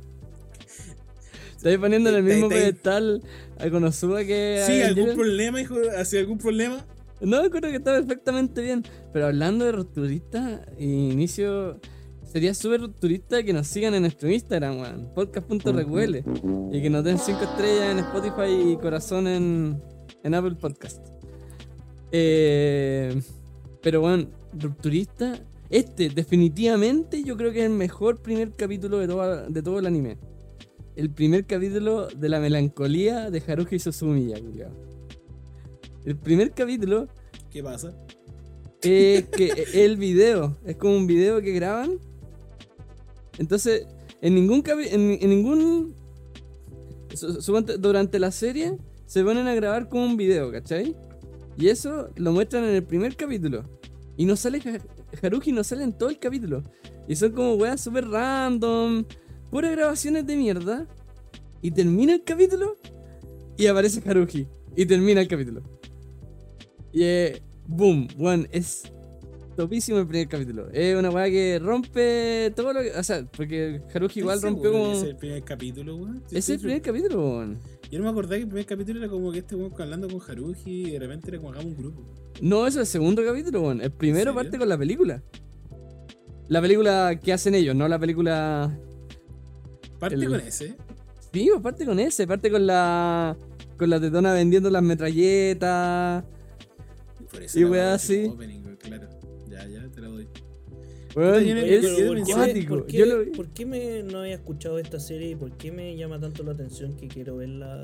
Estáis poniendo en el mismo pedestal a Konosuba que a Sí, algún Evangelion. problema, hijo, hacia algún problema. No, creo que está perfectamente bien. Pero hablando de rupturista, inicio. Sería súper rupturista que nos sigan en nuestro Instagram, weón. Podcast.recuele. Y que nos den 5 estrellas en Spotify y corazón en, en Apple Podcast. Eh, pero bueno, rupturista. Este, definitivamente, yo creo que es el mejor primer capítulo de, toda- de todo el anime. El primer capítulo de la melancolía de Haruhi Suzumiya. El primer capítulo ¿Qué pasa? es que el video es como un video que graban. Entonces, en ningún en, en ningún durante la serie se ponen a grabar como un video, ¿cachai? Y eso lo muestran en el primer capítulo. Y no sale Ha- Haruhi, no sale en todo el capítulo. Y son como weas super random, puras grabaciones de mierda. Y termina el capítulo y aparece Haruhi. Y termina el capítulo. Y eh, boom, weón, es topísimo el primer capítulo. Es una weá que rompe todo lo que. O sea, porque Haruhi igual ¿Estás rompió como. Es el primer capítulo, weón. Es el primer capítulo, weón. Yo no me acordaba que el primer capítulo era como que este weón hablando con Haruhi y de repente era como hagamos un grupo. No, eso es el segundo capítulo, weón. El primero parte con la película. La película que hacen ellos, no la película. Parte El- con ese. Sí, pues parte con ese, parte con la. Con la tetona vendiendo las metralletas. Por eso Y la weá así. opening, claro. Ya, ya, te la doy. Weón, tiene- Oye, es pero ¿por qué me- por qué- no había escuchado esta serie y por qué me llama tanto la atención que quiero verla?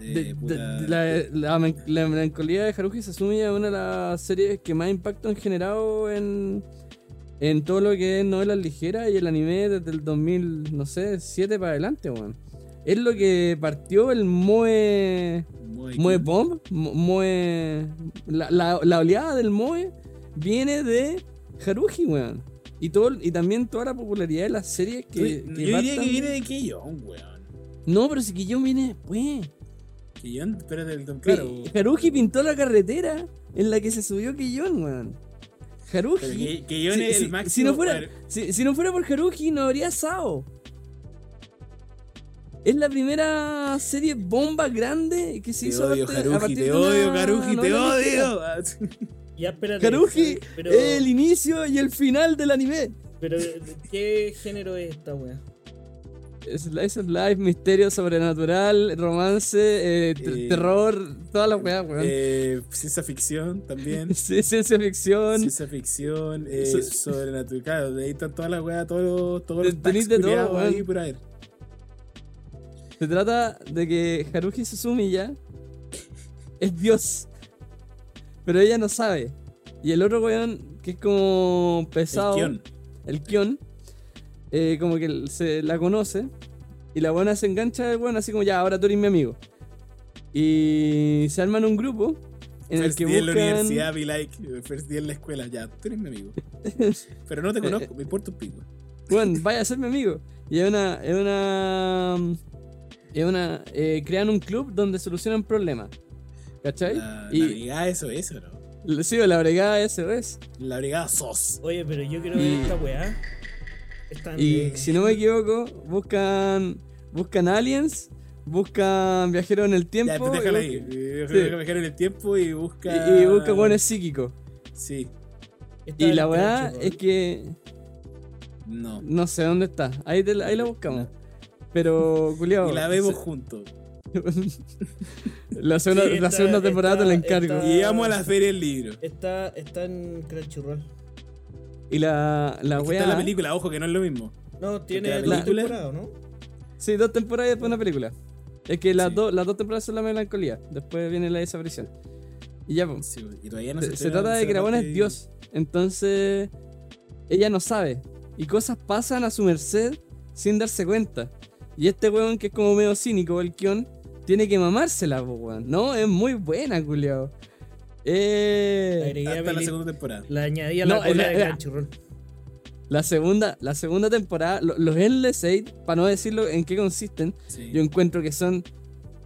Eh, De- de- puta, de- la, la melancolía de Haruhi Suzumiya es una de las series que más impacto han generado en, en todo lo que es novelas ligeras y el anime desde el 2000, no sé, 7 para adelante, weón. Es lo que partió el Moe, Moe. Bomb, Mo- Moe... La, la- la oleada del Moe viene de Haruhi, weón. Y, todo, y también toda la popularidad de las series que... Que Yo diría que viene de Keyon, weón. No, pero si yo viene después. Keyon, espérate, el claro. Eh, Haruhi pintó la carretera en la que se subió Kiyon, weón. Haruhi. Pero que- Keyon si, el máximo. si no fuera, si, si no fuera por Haruhi, no habría Sao. Es la primera serie bomba grande que se Te hizo odio, a partir te odio, una Haruhi, te odio. Ya, espérate. Haruhi pero, es el inicio y el final del anime. pero ¿qué género es esta wea? Es Slice of Life, misterio sobrenatural, romance, eh, Eh, terror, toda la weá, weón. Eh, ciencia ficción también. Sí, ciencia ficción. Ciencia ficción, eh, So- sobrenatural. Claro, de ahí están todas las weas, todos los, todos los Tenés tags de todo, ahí weón. por ahí. Se trata de que Haruhi Suzumiya es Dios. Pero ella no sabe. Y el otro weón, que es como pesado, El Kion. el Kion, eh, como que se la conoce. Y la buena se engancha del weón, así como ya, ahora tú eres mi amigo. Y se arman un grupo en el que día en la buscan. universidad, be like. First día en la escuela, ya, tú eres mi amigo. Pero no te conozco, me importa un pico. Bueno, vaya a ser mi amigo. Y es una. Es una. Es una. eh, crean un club donde solucionan problemas. ¿Cachai? La, y la brigada ¿o no? sí, la brigada SOS. La brigada SOS. Oye, pero yo quiero ver Y- esta weá. Están Y de- si no me equivoco, buscan. Buscan aliens. Buscan viajeros en el tiempo. Ya, tú déjala y, ahí. busca- Sí. En el tiempo y busca. y, y buscan buenos psíquicos. Sí, está Y la weá Crunchyroll. es que. no. No sé dónde está. Ahí, te ahí la buscamos. Pero, culiao. Y la vemos juntos. la segunda, Sí, la está- segunda temporada te la encargo. está- Y llegamos a la feria del libro. Está, está en Crunchyroll. Y la, la weá. está la película, ojo que no es lo mismo. No, tiene la dos temporadas, ¿no? Sí, dos temporadas y después una película. Es que las, Sí. dos las dos temporadas son la melancolía. Después viene la desaparición. Y ya, pues. Sí, y todavía no se, se, se trata de que la buena es Dios. Entonces, ella no sabe. Y cosas pasan a su merced sin darse cuenta. Y este weón, que es como medio cínico, el Kion, tiene que mamársela, po, weón. No, es muy buena, culiao. Eh, Agregué a Hasta la segunda temporada. La añadí a No, la cola la- de la- Crunchyroll. la segunda, la segunda temporada, lo- los Endless Eight, para no decirlo en qué consisten, Sí. yo encuentro que son,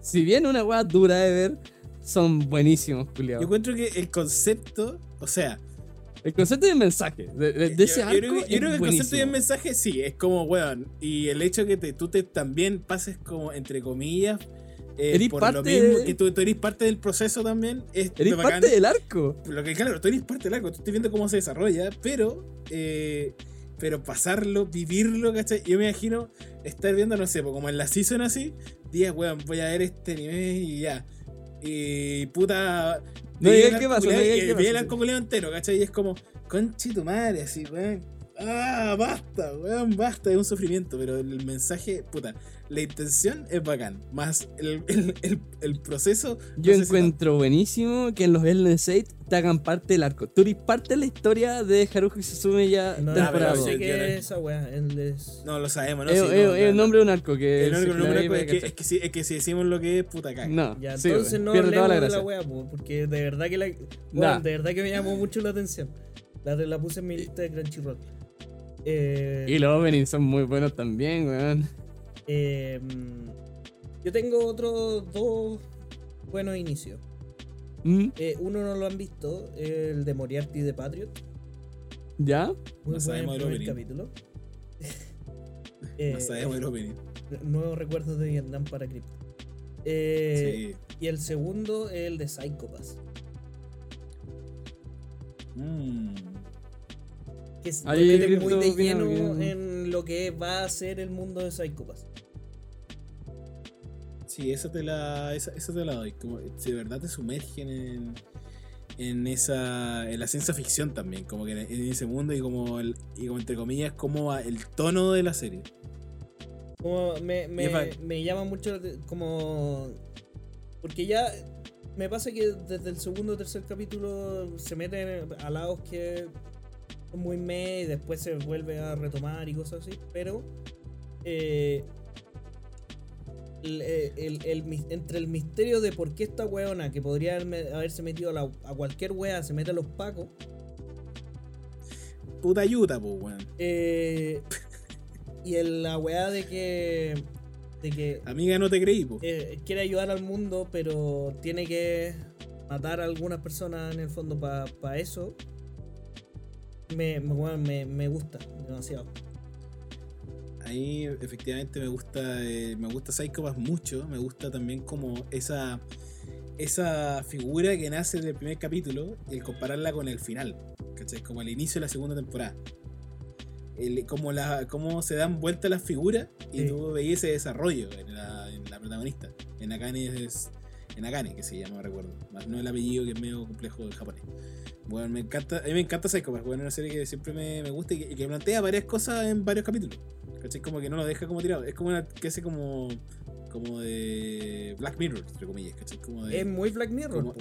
si bien una weá dura de ver, son buenísimos, culiados. Yo encuentro que el concepto, o sea, El concepto del mensaje, de, de- de ese yo, arco. yo creo que, yo es creo que el concepto mensaje sí, es como, weón. Y el hecho que te, tú te también pases como, entre comillas, eh, Eres por parte lo mismo, de- que tú, tú eres parte del proceso también. Es Eres bacán. parte del arco. Lo que claro, tú eres parte del arco, tú estás viendo cómo se desarrolla, pero eh, pero pasarlo, vivirlo, ¿cachai? Yo me imagino estar viendo, no sé, como en la season así, días, weón, voy a ver este nivel y ya. Y puta. No digas qué pasa, no digas el arco entero, ¿cachai? Y es como, conchi tu madre, así, weón. Ah, basta, weón, basta, es un sufrimiento, pero el mensaje, puta, la intención es bacán, más el, el, el, el proceso. Yo no sé si encuentro buenísimo que en los Elden 6 te hagan parte del arco. Tú eres parte de la historia de Haruhi Suzume ya No, temporada dos. sé no- es esa. Él es. No lo sabemos, ¿no? Es, Sí, no, no, el nombre de un arco que El único nombre clave es que, es, que si, es que si decimos lo que es, puta caga. No, Ya, sí, entonces no hablemos la de la po, porque de verdad que la. Nah. Bueno, de verdad que me llamó mucho la atención. La, la puse en mi lista de Crunchyroll. Eh, Y los openings son muy buenos también, weón. Eh, yo tengo otros dos buenos inicios. ¿Mm? Eh, uno no lo han visto, el de Moriarty de Patriot. ¿Ya? Muy No buen sabemos el capítulo. Eh, No sabemos el opening. Nuevos recuerdos de Vietnam para Crypto. Eh, Sí. Y el segundo, el de Psychopass. Mm. Que se Ahí muy de lleno que- en lo que va a ser el mundo de Psychopass. Sí, esa te la, esa, esa te la doy. Como, de verdad te sumergen en, en esa en la ciencia ficción también, como que en, en ese mundo y como, el, y como entre comillas, como va el tono de la serie. Como me, me, me llama mucho como... Porque ya me pasa que desde el segundo o tercer capítulo se meten a lados que muy me y después se vuelve a retomar y cosas así, pero... eh, el- el- el mis- entre el misterio de por qué esta weona que podría haberme- haberse metido a, la- a cualquier wea se mete a los pacos Puta ayuda, pues, weón. eh, y el- la weá de que de que Amiga, no te creí, pues. eh, quiere ayudar al mundo, pero tiene que matar a algunas personas en el fondo para eso. Me, me, me- me gusta demasiado. Ahí efectivamente me gusta eh, me gusta Psychopass mucho, me gusta también como esa esa figura que nace del primer capítulo y el compararla con el final, ¿cachai? Como el inicio de la segunda temporada. El- como, la, como se dan vueltas las figuras y Sí. tú veías ese desarrollo en la, en la protagonista. En Akane es. En Akane, que se llama, recuerdo. No el apellido que es medio complejo en japonés. Bueno, me encanta, a mí me encanta Psychopass, bueno, es una serie que siempre me, me gusta y que, y que plantea varias cosas en varios capítulos. ¿Cachai? Como que no lo deja como tirado. Es como una que hace como. como de Black Mirror, entre comillas, ¿cachai? Como de, Es muy Black Mirror. como-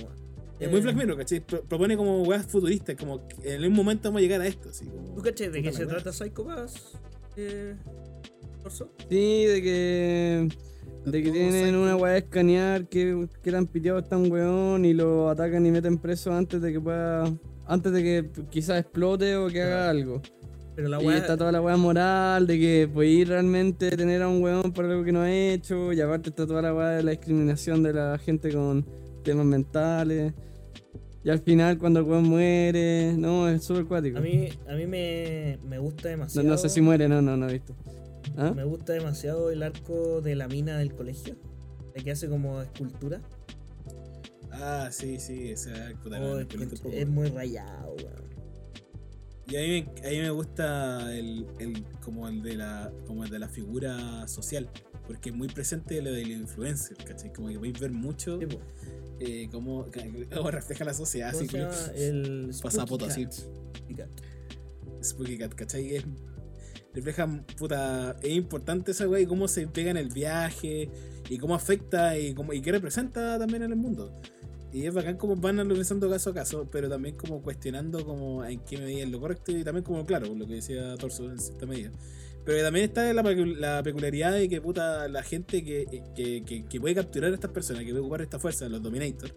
es muy Eh, Black Mirror, ¿cachai? Pro- propone como weas futuristas, como que en un momento vamos a llegar a esto, así como. ¿Tú cachai de qué se wea. trata Psychopass? Eh, Corso? Sí, de que. De que tienen una weá de escanear que, que le han piteado a este weón y lo atacan y meten preso antes de que pueda. Antes de que quizás explote o que haga algo. Pero la y weá. está toda la weá moral de que podéis realmente tener a un weón por algo que no ha hecho. Y aparte está toda la weá de la discriminación de la gente con temas mentales. Y al final cuando el weón muere. No, es súper cuático. A mí, a mí me, me gusta no, demasiado. no sé si muere, no, no, no he visto. ¿Ah? Me gusta demasiado el arco de la mina del colegio. La que hace como escultura. Ah, sí, sí, esa puta, Oh, es, poco. muy rayado, weón. Y a mí, me- a mí me gusta el, el- como el de la como el de la figura social, porque es muy presente lo del influencer, ¿cachai? Como que podéis ver mucho Sí, eh, cómo, cómo refleja la sociedad, ¿Cómo así que? El pasapoto, así. Spooky Cat, ¿cachai? Es- refleja, puta, es importante esa weá y cómo se pega en el viaje y cómo afecta y, cómo, y qué representa también en el mundo. Y es bacán como van analizando caso a caso, pero también como cuestionando como en qué medida es lo correcto y también como, claro, lo que decía Torso en cierta medida. Pero también está la, pecu- la peculiaridad de que puta la gente que, que, que- que puede capturar a estas personas, que puede ocupar esta fuerza, los Dominators,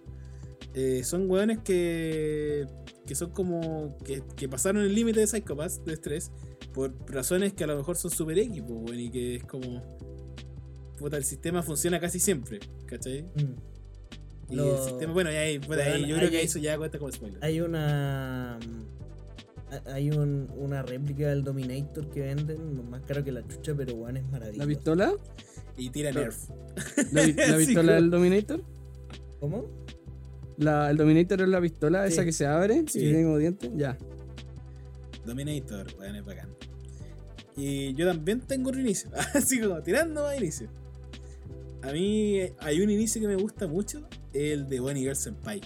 eh, son weones que, que son como que, que pasaron el límite de Psychopaths, de estrés, por razones que a lo mejor son super X, weón, y que es como. Puta, el sistema funciona casi siempre, ¿cachai? Mm. Y Lo- el sistema, bueno, ahí, bueno, ahí Bueno, yo creo hay- que eso ya cuenta como spoiler. Hay una. mm, Hay un, una réplica del Dominator que venden, más caro que la chucha, pero weón es maravilloso. ¿La pistola? Y tira Nerf. ¿La, pistola del Dominator? ¿Cómo? La, ¿El Dominator es la pistola esa que se abre? Sí. Que tiene como dientes. Ya. Dominator, weón, es bacán. Y yo también tengo un inicio, así como tirando más inicio. A mí eh, hay un inicio que me gusta mucho, el de Bonnie Girl Senpai.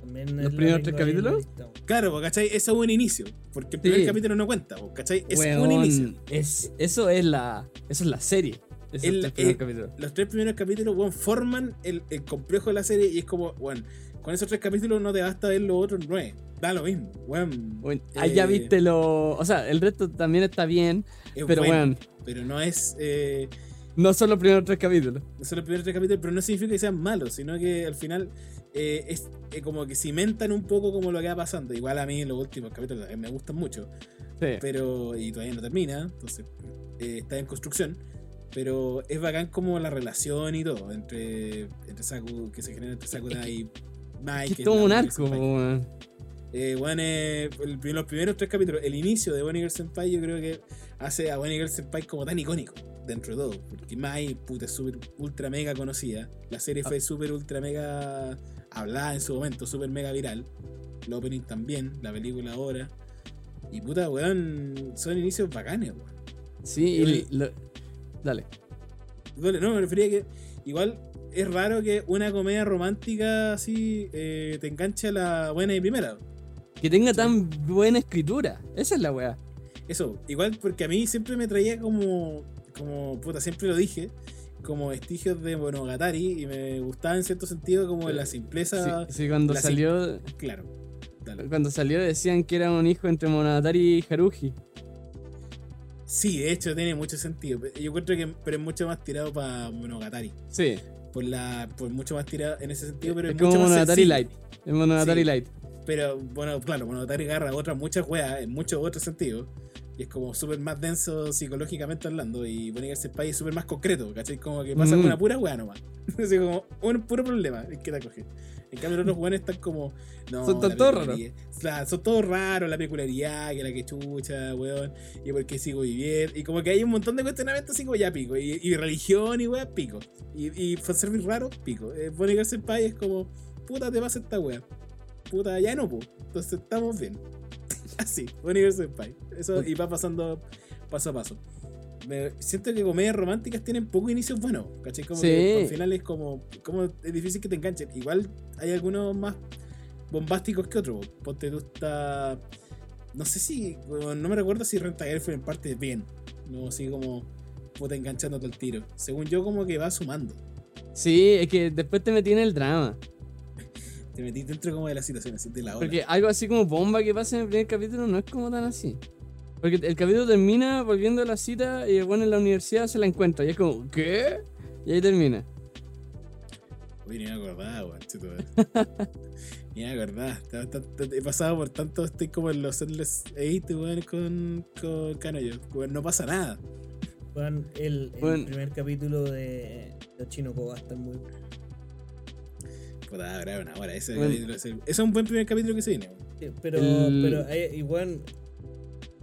También ¿Los primeros tres capítulos? Claro, pues, ¿cachai? Eso es un inicio, porque el primer Sí. capítulo no cuenta, pues, ¿cachai? Es un Weón, inicio. es- eso es la. Eso es la serie. Esos El- tres primeros eh, capítulos. Los tres primeros capítulos, forman el, el complejo de la serie y es como, weón, con esos tres capítulos no te basta ver los otros nueve. Da lo mismo, weón. Bueno, ahí ya eh, viste lo. O sea, el resto también está bien. Es Pero bueno, weón, Pero no es... Eh, no son los primeros tres capítulos. no son los primeros tres capítulos, pero no significa que sean malos, sino que al final eh, es como que cimentan un poco como lo que va pasando. Igual a mí los últimos capítulos me gustan mucho, Sí. pero y todavía no termina, entonces está en construcción. Pero es bacán como la relación y todo entre, entre Saku, que se genera entre Sakura y Mike. es todo un arco, weón. Eh, weón, eh, el- los primeros tres capítulos, el inicio de Bonnie Girl Senpai, yo creo que hace a Bonnie Girl Senpai como tan icónico dentro de todo. Porque Mai, puta, es súper ultra mega conocida. La serie fue súper ultra mega hablada en su momento, súper mega viral. El opening también, la película ahora. Y puta, weón, son inicios bacanes, weón. Sí, y El- lo- Dale. Bueno, No, me refería a que igual es raro que una comedia romántica así eh, te enganche a la buena y primera. Que tenga tan buena escritura. Esa es la weá. Eso, igual porque a mí siempre me traía como, como, puta, siempre lo dije, como vestigios de Monogatari y me gustaba en cierto sentido como la simpleza, Sí, sí, cuando salió. claro. Dale. Cuando salió decían que era un hijo entre Monogatari y Haruhi. Sí, de hecho tiene mucho sentido. Yo encuentro que pero es mucho más tirado para Monogatari. Sí. Por la, por mucho más tirado en ese sentido, pero es es, como mucho Monogatari. Light. Es Monogatari Sí. Light. Pero bueno, claro, Monogatari agarra otras muchas weas en muchos otros sentidos. Y es como súper más denso psicológicamente hablando. Y Bonnie Girl Senpai es súper más concreto, ¿cachai? Como que pasa Mm. con una pura wea nomás. Así como un puro problema es que te acoge. En cambio, los otros weones están como. No, Son todos Claro, son todos raros, la peculiaridad, que la que chucha, weón. Y por qué sigo viviendo. Y como que hay un montón de cuestionamientos así como ya pico. Y, y religión y wea, pico. Y, y fanservice raro, pico. Eh, Bonnie Girl Senpai es como. Puta, te pasa esta wea. Puta, ya no, po. Entonces estamos bien. Así, Bonnie Senpai. Eso, y va pasando paso a paso. Me- siento que comedias románticas tienen pocos inicios buenos, ¿cachai? Como Sí. que al final es como, como es difícil que te enganchen. Igual hay algunos más bombásticos que otros. po. Ponte tú está. No sé si. No me recuerdo si Renta fue en parte bien. No así como. Puta enganchándote al tiro. Según yo, como que va sumando. Sí, es que después te metí en el drama. Te metí dentro como de la situación, así de la hora. Porque algo así como bomba que pasa en el primer capítulo no es como tan así. Porque el capítulo termina volviendo a la cita y el bueno en la universidad se la encuentra. Y es como, ¿qué? Y ahí termina. Uy, ni me acordaba, weón. Ni me acordaba. He pasado por tanto, estoy como en los Endless Eight, weón, con, con Kanoyo. Weón, no pasa nada. Weón, el, primer capítulo de, de Chino Koga está muy Puta, ahora una hora. Ese, Bueno. capítulo, ese- ese es un buen primer capítulo que se viene, Pero, El- pero eh, igual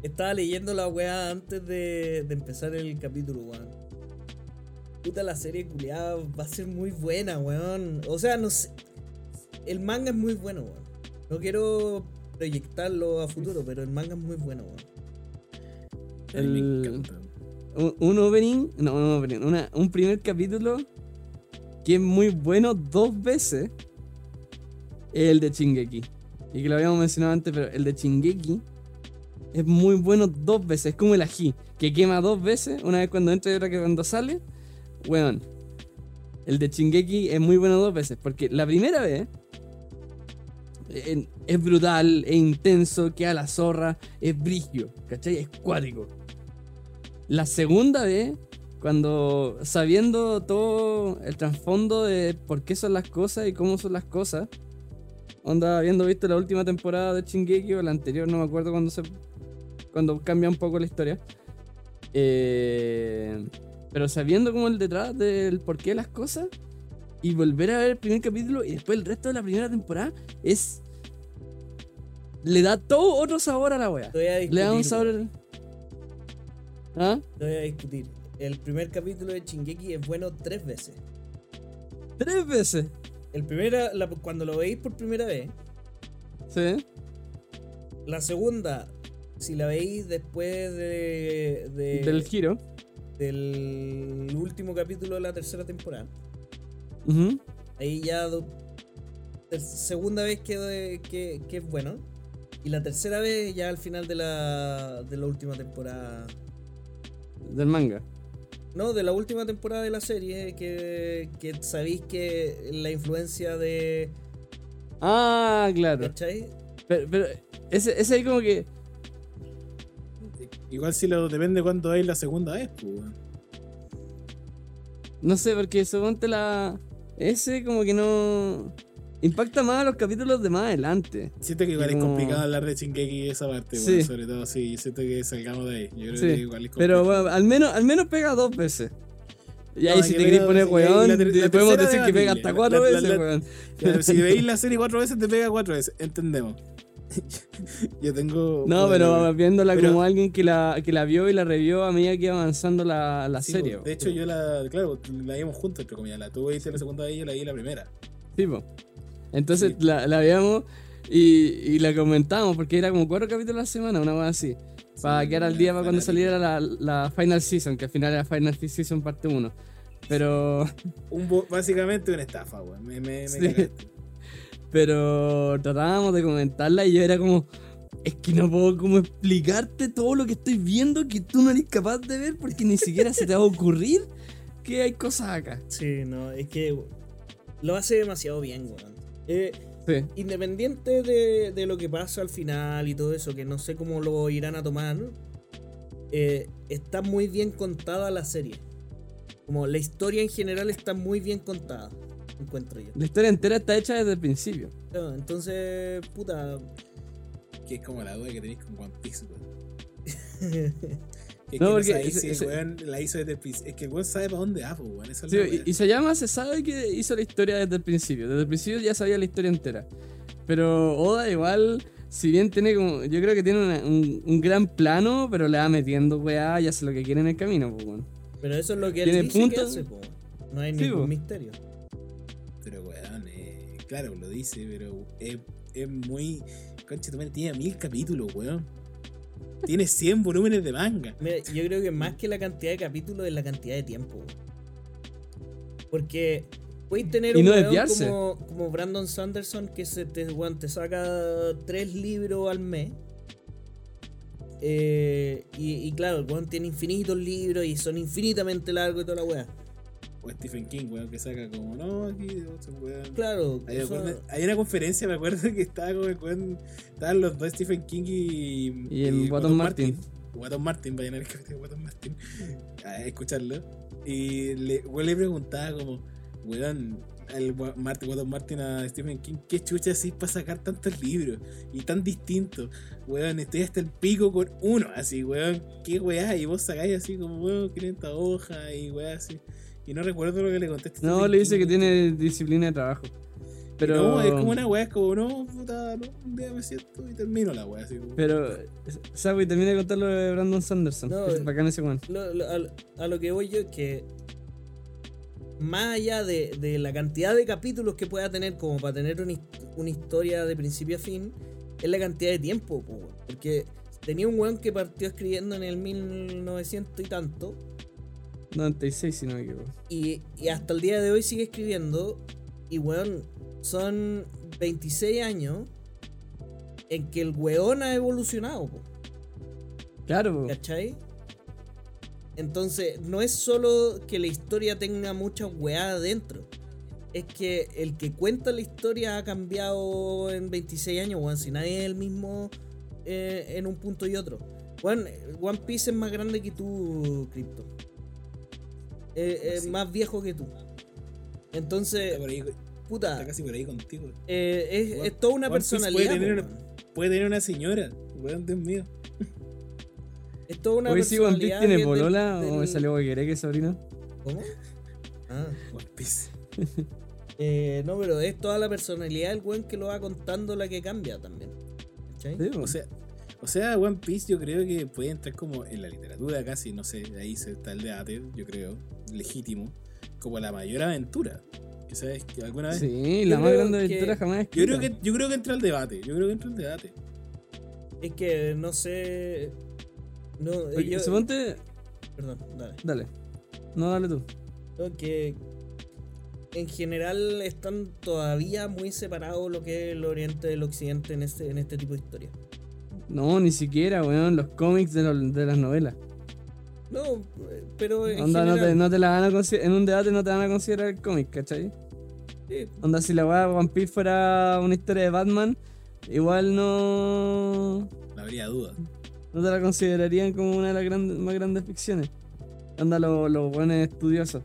estaba leyendo la weá antes de, de empezar el capítulo, weón. Puta, la serie culiada va a ser muy buena, weón. O sea, no sé. El manga es muy bueno, weón. No quiero proyectarlo a futuro, pero el manga es muy bueno, weón. El-. Un, un opening, no, un opening, una- un primer capítulo es muy bueno dos veces. Es el de Chingeki. Y que lo habíamos mencionado antes, pero el de Chingeki es muy bueno dos veces. Es como el ají, que quema dos veces, una vez cuando entra y otra que cuando sale. Weón. El de Chingeki es muy bueno dos veces, porque la primera vez eh, es brutal, es intenso, queda la zorra, es brigio, ¿cachai? Es cuático. La segunda vez, cuando sabiendo todo el trasfondo de por qué son las cosas y cómo son las cosas, onda, habiendo visto la última temporada de Shingeki o la anterior, no me acuerdo cuando se cuando cambia un poco la historia. eh, pero sabiendo como el detrás del por qué las cosas, y volver a ver el primer capítulo y después el resto de la primera temporada es. Le da todo otro sabor a la wea. Le da un sabor. ¿Ah? Te voy a discutir. El primer capítulo de Shingeki es bueno tres veces. Tres veces. El primera, la- cuando lo veis por primera vez. Sí. La segunda, si la veis después de, de- Del giro. del último capítulo de la tercera temporada. Ujú. Ahí ya do- ter- segunda vez que, que, que es bueno. Y la tercera vez ya al final de la, de la última temporada. Del manga. No, de la última temporada de la serie, que, que sabéis que la influencia de... Ah, claro. ¿Cachai? Pero, pero ese, ese ahí como que. Igual si lo depende cuándo hay la segunda vez, pues. No sé, porque suponte la. Ese como que no. Impacta más a los capítulos de más adelante. Siento que igual es complicado hablar de Shingeki esa parte, Sí. weón. Sobre todo, sí, siento que salgamos de ahí. Yo creo Sí, que igual es Pero complicado. bueno, al menos, al menos pega dos veces. Y ahí si te querés poner weón, la podemos decir que pega hasta cuatro La- veces, weón. Claro, si veis la serie cuatro veces, te pega cuatro veces. Entendemos. Yo tengo. No, poder, pero viéndola Pero- como alguien que la, que la vio y la revió a medida que iba avanzando la, la Sí, serie. po. De hecho, yo la. Claro, la vimos juntos, entre comillas. La tú viste la segunda vez y yo la vi la primera. Sí, po. Entonces Sí. la, la veíamos y, y la comentábamos porque era como cuatro capítulos a la semana, una cosa así. Para Sí, quedar al día para cuando saliera la, la Final Season, que al final era Final Season parte 1. Pero, Un básicamente una estafa, weón. Me, me, me Sí. pero tratábamos de comentarla y yo era como, es que no puedo como explicarte todo lo que estoy viendo que tú no eres capaz de ver porque ni siquiera se te va a ocurrir que hay cosas acá. Sí, no, es que lo hace demasiado bien, weón. Eh, Sí. independiente de, de lo que pasa al final y todo eso, que no sé cómo lo irán a tomar, eh, está muy bien contada la serie. Como la historia en general está muy bien contada, encuentro yo. La historia entera está hecha desde el principio. No, entonces, puta. Que es como la duda que tenéis con One Piece, es No, que porque ese- si el ese- weón la hizo desde el principio. Es que el weón sabe para dónde va, pues, weón. Esa es Sí, la y, y Sayama se sabe que hizo la historia desde el principio. Desde el principio ya sabía la historia entera. Pero Oda igual, si bien tiene como... Yo creo que tiene una- un, un gran plano, pero le va metiendo weá y hace lo que quiere en el camino, pues bueno. Pero eso es lo que él Tiene dice que puntos. hace, po. No hay Sí, ningún po. misterio. Pero, weón, eh, claro, lo dice, pero es, es muy. Concha, tiene mil capítulos, weón. Tiene 100 volúmenes de manga. Mira, yo creo que más que la cantidad de capítulos es la cantidad de tiempo. Porque podéis tener Y un no desviarse. como, como Brandon Sanderson que se te, saca tres libros al mes. Eh, y, y claro, el tiene infinitos libros y son infinitamente largos y toda la weá. O Stephen King, weón, que saca como, no, aquí, weón. Claro, Hay, acuerdo- hay una conferencia, me acuerdo que estaba como weón- estaban los dos Stephen King y, Y el Watson Martin. Watson Martin, vayan a ver de Watson Martin a escucharlo. Y le, weón le preguntaba como, weón, el Martin, Watson Martin a Stephen King, ¿qué chucha así para sacar tantos libros? Y tan distintos. Weón, estoy hasta el pico con uno, así, weón. ¿Qué weá? Y vos sacáis así como, weón, 500 hojas y weá así. Y no recuerdo lo que le contesté. No, le dice que tiene disciplina de trabajo. Pero... No, es como una weá, es como, no, puta, no, un día me siento y termino la weá, así como. Pero, Sawi, termina de contar lo de Brandon Sanderson. No, es bacán ese weón. Lo- lo- a, a lo que voy yo es que más allá de, de la cantidad de capítulos que pueda tener como para tener una, una historia de principio a fin, es la cantidad de tiempo, po, porque tenía un weón que partió escribiendo en el 1900 y tanto, 96, si no me equivoco. y, y hasta el día de hoy sigue escribiendo, y weón, son 26 años en que el weón ha evolucionado, po. Claro. ¿Cachai? Entonces, no es solo que la historia tenga mucha weá adentro. Es que el que cuenta la historia ha cambiado en 26 años, weón. Si nadie es el mismo eh, en un punto y otro. Weón, One Piece es más grande que tú, Crypto. Eh, es Sí. más viejo que tú. Entonces, Está, por ahí, está puta, casi por ahí contigo. eh, es, es toda una Piece puede personalidad. tener po, una-. Puede tener una señora, weón, Dios mío. Es toda una Hoy personalidad. tiene que es del- polola o me del- salió que sobrino. ¿Cómo? Ah. One Piece. Eh, no, pero es toda la personalidad del weón que lo va contando la que cambia también. ¿Cachai? Sí, O sea, o sea, One Piece yo creo que puede entrar como en la literatura casi, no sé, ahí se está el debate, yo creo, legítimo, como la mayor aventura. Que sabes que alguna vez. Sí, Yo la más grande que- aventura jamás Yo creo que yo creo que entra el debate, yo creo que entra el debate. Es que no sé. No, eh, Porque, yo- suponte- Perdón, dale. Dale. No, dale tú. No, que en general están todavía muy separados lo que es el oriente del occidente en este, en este tipo de historia. No, ni siquiera, weón. Los cómics de, los- de las novelas. No, pero en Onda, no te, general, no te la van a considerar. En un debate no te van a considerar el cómic, ¿cachai? sí, Onda, si la weá de One Piece fuera una historia de Batman, igual no. No habría duda. No te la considerarían como una de las grandes, más grandes ficciones. Onda, los los buenos estudiosos.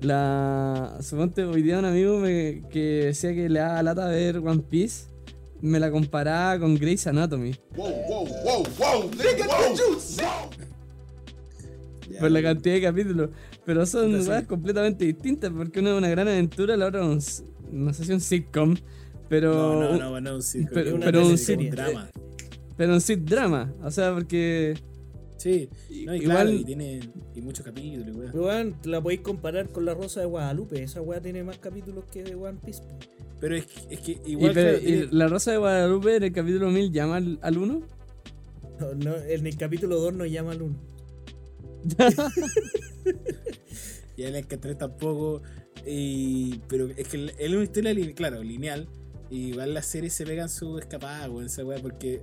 La. Suponte, hoy día un amigo me- que decía que le daba lata ver One Piece. Me la comparaba con Grey's Anatomy. Ya, por la cantidad de capítulos. Pero son weas completamente distintas, porque una es una gran aventura, la otra es un no sé un sitcom, pero No, no, no, no, un circo, pero- una pero un teleserie, sit- drama. pero un sit drama, o sea, porque Sí, no, y igual claro, y tiene y muchos capítulos, pero, weón, la podéis comparar con la Rosa de Guadalupe. Esa weá tiene más capítulos que de One Piece. Pero es, que- es que y, igual pero- claro, y la Rosa de Guadalupe en el capítulo 1000 llama al, al uno. No, no, en el capítulo 2 nos llama al 1. Y en el que 3 tampoco. Y, pero es que es una historia, claro, lineal. Y igual las series se pegan su escapada, weón, esa weá, porque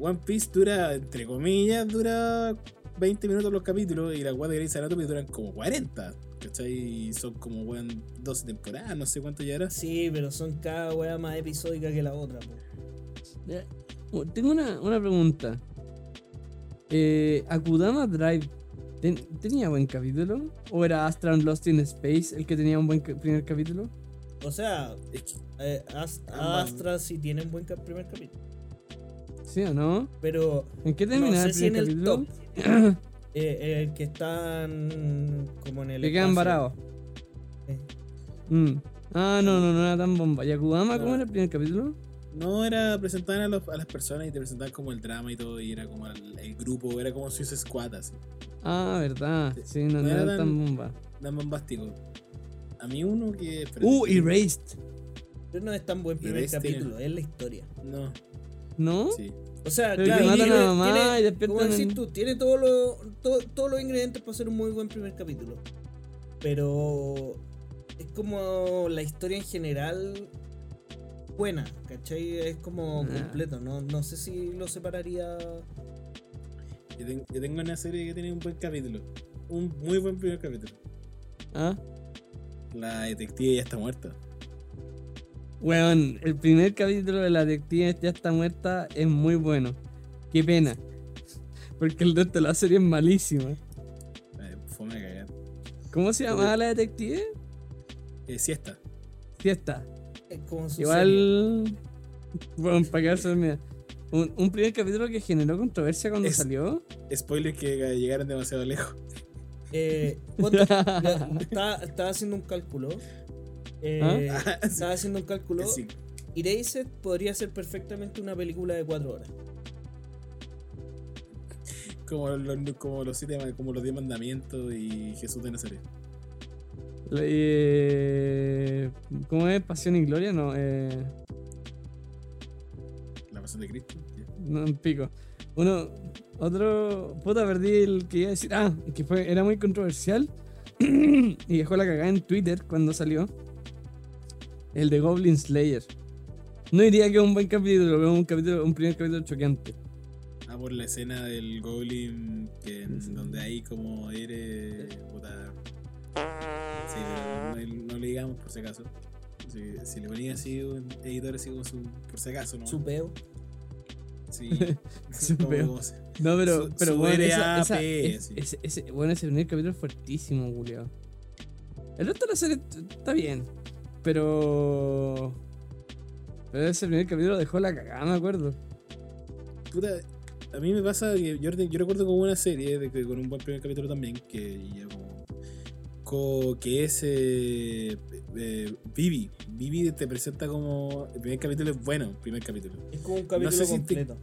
One Piece dura, entre comillas, dura 20 minutos los capítulos y las weas de Grey's Anatomy duran como 40. ¿Cachai? Y son como, weón, 12 temporadas, no sé cuánto ya era. Sí, pero son cada weá más episódica que la otra. po. Oh, Tengo una, una pregunta. Eh, Akudama Drive, ¿ten- ¿tenía buen capítulo? ¿O era Astral Lost in Space el que tenía un buen primer capítulo? O sea, eh, Ast- Ambas. Astra sí tiene un buen cap- primer capítulo. ¿Sí o no? Pero ¿En qué no termina sé el si en primer el capítulo? top. Eh, el que están como en el. Que quedan varados. Eh, Mm. Ah, no, no, no era tan bomba. ¿Y Akudama cómo No. era el primer capítulo? no era presentar a, los- a las personas y te presentaban como el drama y todo, y era como el, el grupo, era como Suicide Squad, así. Ah, verdad. Sí, no, No no era era tan tan- bomba. Tan bombástico. A mí uno que. Uh, que- Erased. pero no es tan buen primer capítulo, es la historia. No, ¿no? sí. O sea, Pero claro, que matan a tiene- la mamá tiene- y despiertan como decís en- tú, tiene todo lo- todo- todos los ingredientes para ser un muy buen primer capítulo. Pero es como la historia en general buena, ¿cachai? Es como Ah. completo, no, no sé si lo separaría. Yo, ten- yo tengo una serie que tiene un buen capítulo. Un muy buen primer capítulo. Ah. La detective ya está muerta. Weón, el primer capítulo de la detective ya está muerta es muy bueno. Qué pena. Porque el resto de la serie es malísima. Eh, fue una cagada. ¿Cómo se llamaba la detective? Eh, siesta. Como su serie. Igual. Bueno, para quedarse dormida. Un, un primer capítulo que generó controversia cuando Es- salió. Spoiler que llegaron demasiado lejos. Eh, estaba haciendo un cálculo. Eh, ¿Ah? Estaba haciendo un cálculo. Sí. Erased podría ser perfectamente una película de cuatro horas. Como los, como los siete, como los diez mandamientos y Jesús de Nazaret. Eh, ¿Cómo es? Pasión y Gloria, no. Eh, La pasión de Cristo. no, un pico. Uno, otro. Puta, perdí el que iba a decir. Ah, que fue, era muy controversial. y dejó la cagada en Twitter cuando salió. El de Goblin Slayer. No diría que es un buen capítulo, pero es un capítulo, un primer capítulo choqueante. Ah, por la escena del Goblin, que en- donde ahí como eres. Puta. Sí, pero no, no le digamos por si acaso. Si, si le ponía así un editor así como su. Por si acaso, ¿no? Su peo. Sí. Su peo. No, pero, Su- pero su bueno, esa, es- ese, ese- bueno, ese primer capítulo es fuertísimo, Julio. El resto de la serie está bien, pero. Pero ese primer capítulo dejó la cagada, me acuerdo. Puta, a mí me pasa que yo, yo recuerdo como una serie de que con un buen primer capítulo también, que como. que es eh, eh, Vivi. Vivi te presenta como. El primer capítulo es bueno, el primer capítulo. Es como un capítulo sé si te- completo.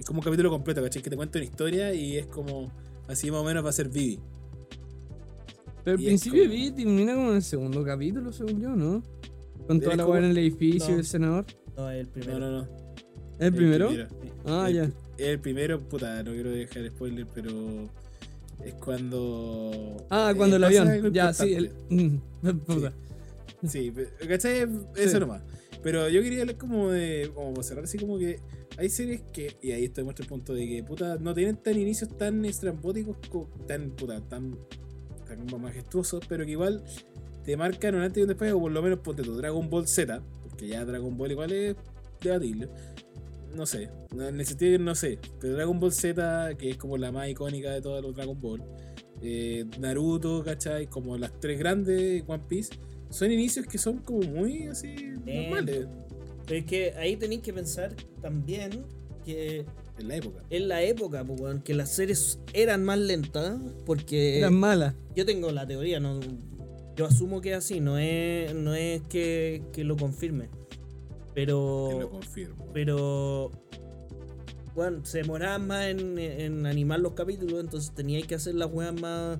Es como un capítulo completo, ¿cachai? Que te cuenta una historia y es como. Así más o menos va a ser Vivi. Pero al principio como- vi termina como en el segundo capítulo, según yo, ¿no? Con toda la como- en el edificio No. y el senador. No, es el primero. No, no, no. ¿El primero? primero. Ah, el, ya. El primero, puta, no quiero dejar spoiler, pero. Es cuando. Ah, eh, cuando el avión. Ya, sí, el. Sí, pe- ¿cachai? Eso Sí. nomás. Pero yo quería hablar como de. Como para cerrar así como que. Hay series que. Y ahí esto demuestra el punto de que, puta, no tienen tan inicios tan estrambóticos, co- tan, puta, tan. Tan majestuosos, pero que igual te marcan un antes y un después, o por lo menos ponte tu Dragon Ball Z, porque ya Dragon Ball igual es debatible. No sé, en el sentido que no sé, pero Dragon Ball Z, que es como la más icónica de todos los Dragon Ball, eh, Naruto, ¿cachai? Como las tres grandes, One Piece, son inicios que son como muy así normales Pero es que ahí tenéis que pensar también que en la época. en la época, pues, weón, que las series eran más lentas, porque Eran malas. yo tengo la teoría, no, yo asumo que es así, no es, no es que, que lo confirme. Te lo Pero, confirmo. pero, bueno, se demoraban más en, en animar los capítulos, entonces tenía que hacer las weas más,